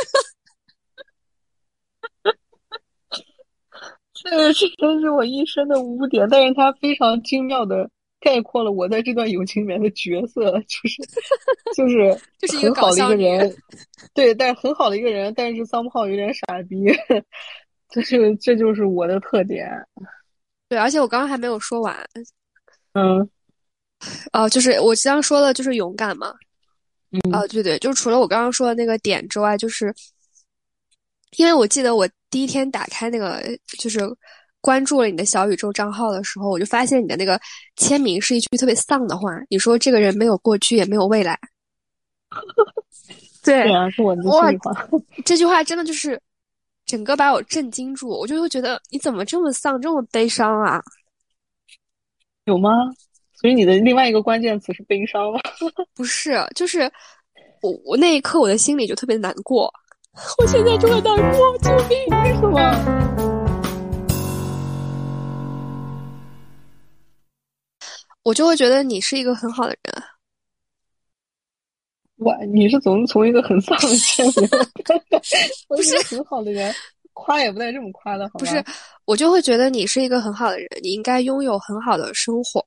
这个是真是我一生的污点，但是它非常精妙的概括了我在这段友情里面的角色，就是就 [laughs] 是就是很好的一个人，对，但是很好的一个人，但是桑炮有点傻逼。[laughs] 就是这就是我的特点。对，而且我刚刚还没有说完。嗯，哦，就是我刚刚说的，就是勇敢嘛。嗯，哦，对对，就是除了我刚刚说的那个点之外，就是因为我记得我第一天打开那个，就是关注了你的小宇宙账号的时候，我就发现你的那个签名是一句特别丧的话，你说这个人没有过去，也没有未来。[laughs] 对，对啊，是我的心里话。这句话真的就是整个把我震惊住，我就会觉得你怎么这么丧，这么悲伤啊？有吗？所以你的另外一个关键词是悲伤吗？[laughs] 不是，就是我我那一刻我的心里就特别难过，[laughs] 我现在就很难过，救命！为什么？我就会觉得你是一个很好的人。我你是从从一个很丧的签名 [laughs] [laughs] 不是很好的人，夸也不带这么夸的，好吗？不是，我就会觉得你是一个很好的人，你应该拥有很好的生活。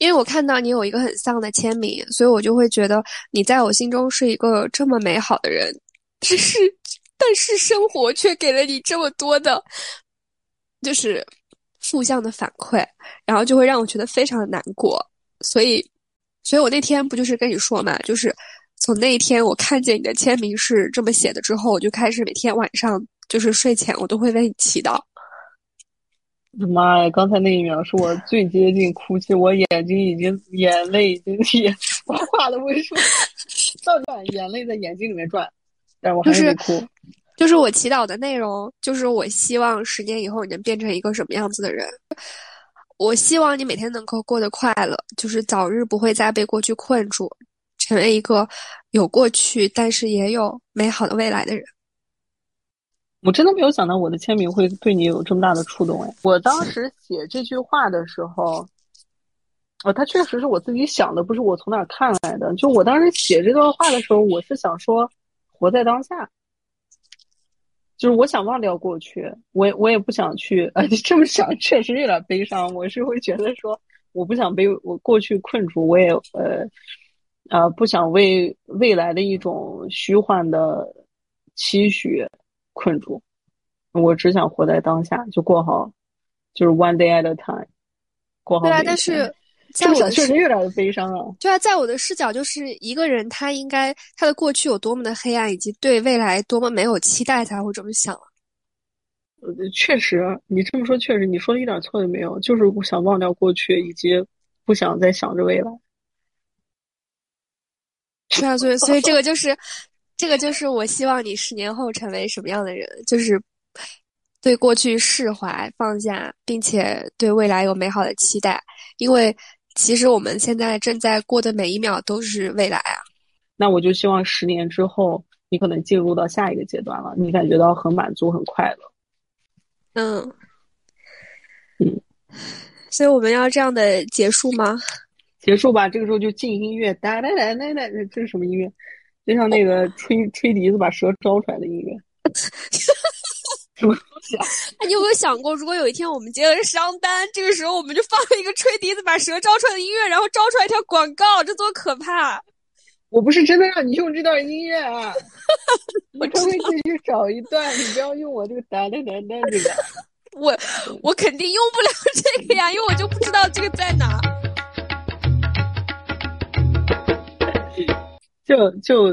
因为我看到你有一个很丧的签名，所以我就会觉得你在我心中是一个这么美好的人。只是，[laughs] 但是生活却给了你这么多的，就是负向的反馈，然后就会让我觉得非常的难过。所以。所以我那天不就是跟你说嘛，就是从那一天我看见你的签名是这么写的之后，我就开始每天晚上就是睡前我都会为你祈祷。妈呀！刚才那一秒是我最接近哭泣，我眼睛已经眼泪已经眼我话都不会说，[laughs] 倒转，眼泪在眼睛里面转，但是我还是哭。就是我祈祷的内容，就是我希望十年以后你能变成一个什么样子的人。我希望你每天能够过得快乐，就是早日不会再被过去困住，成为一个有过去但是也有美好的未来的人。我真的没有想到我的签名会对你有这么大的触动哎！我当时 [laughs] 写这句话的时候，哦，它确实是我自己想的，不是我从哪看来的。就我当时写这段话的时候，我是想说，活在当下。就是我想忘掉过去，我也我也不想去。呃，你这么想确实有点悲伤。我是会觉得说，我不想被我过去困住，我也呃呃不想为未来的一种虚幻的期许困住。我只想活在当下，就过好，就是 one day at a time，过好。对啊，但是。在我确实有点悲伤啊。对啊，在我的视角，就是一个人他应该他的过去有多么的黑暗，以及对未来多么没有期待，才会这么想。呃，确实，你这么说确实，你说的一点错也没有，就是不想忘掉过去，以及不想再想着未来。是啊，所以所以这个 [laughs] 就是这个就是我希望你十年后成为什么样的人，就是对过去释怀放下，并且对未来有美好的期待，因为。其实我们现在正在过的每一秒都是未来啊！那我就希望十年之后，你可能进入到下一个阶段了，你感觉到很满足、很快乐。嗯嗯，所以我们要这样的结束吗？结束吧，这个时候就进音乐，哒哒哒哒哒，这是什么音乐？就像那个吹吹笛子把蛇招出来的音乐。[laughs] 什么东西啊？[laughs] 那你有没有想过，如果有一天我们接了商单，这个时候我们就放一个吹笛子把蛇招出来的音乐，然后招出来一条广告，这多可怕！我不是真的让你用这段音乐啊，我可以自己找一段，你不要用我这个哒哒哒哒这个。[laughs] 我我肯定用不了这个呀，因为我就不知道这个在哪。就就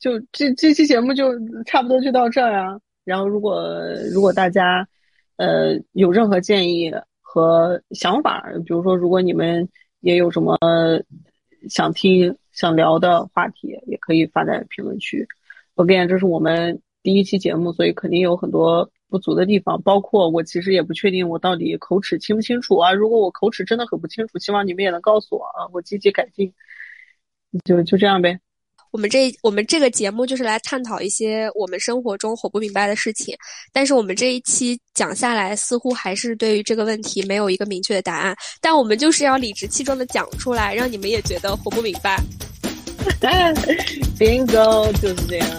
就这这期节目就差不多就到这儿啊。然后，如果如果大家，呃，有任何建议和想法，比如说，如果你们也有什么想听、想聊的话题，也可以发在评论区。Again，这是我们第一期节目，所以肯定有很多不足的地方，包括我其实也不确定我到底口齿清不清楚啊。如果我口齿真的很不清楚，希望你们也能告诉我啊，我积极改进。就就这样呗。我们这我们这个节目就是来探讨一些我们生活中活不明白的事情，但是我们这一期讲下来，似乎还是对于这个问题没有一个明确的答案。但我们就是要理直气壮的讲出来，让你们也觉得活不明白。[laughs] Bingo，就是这样。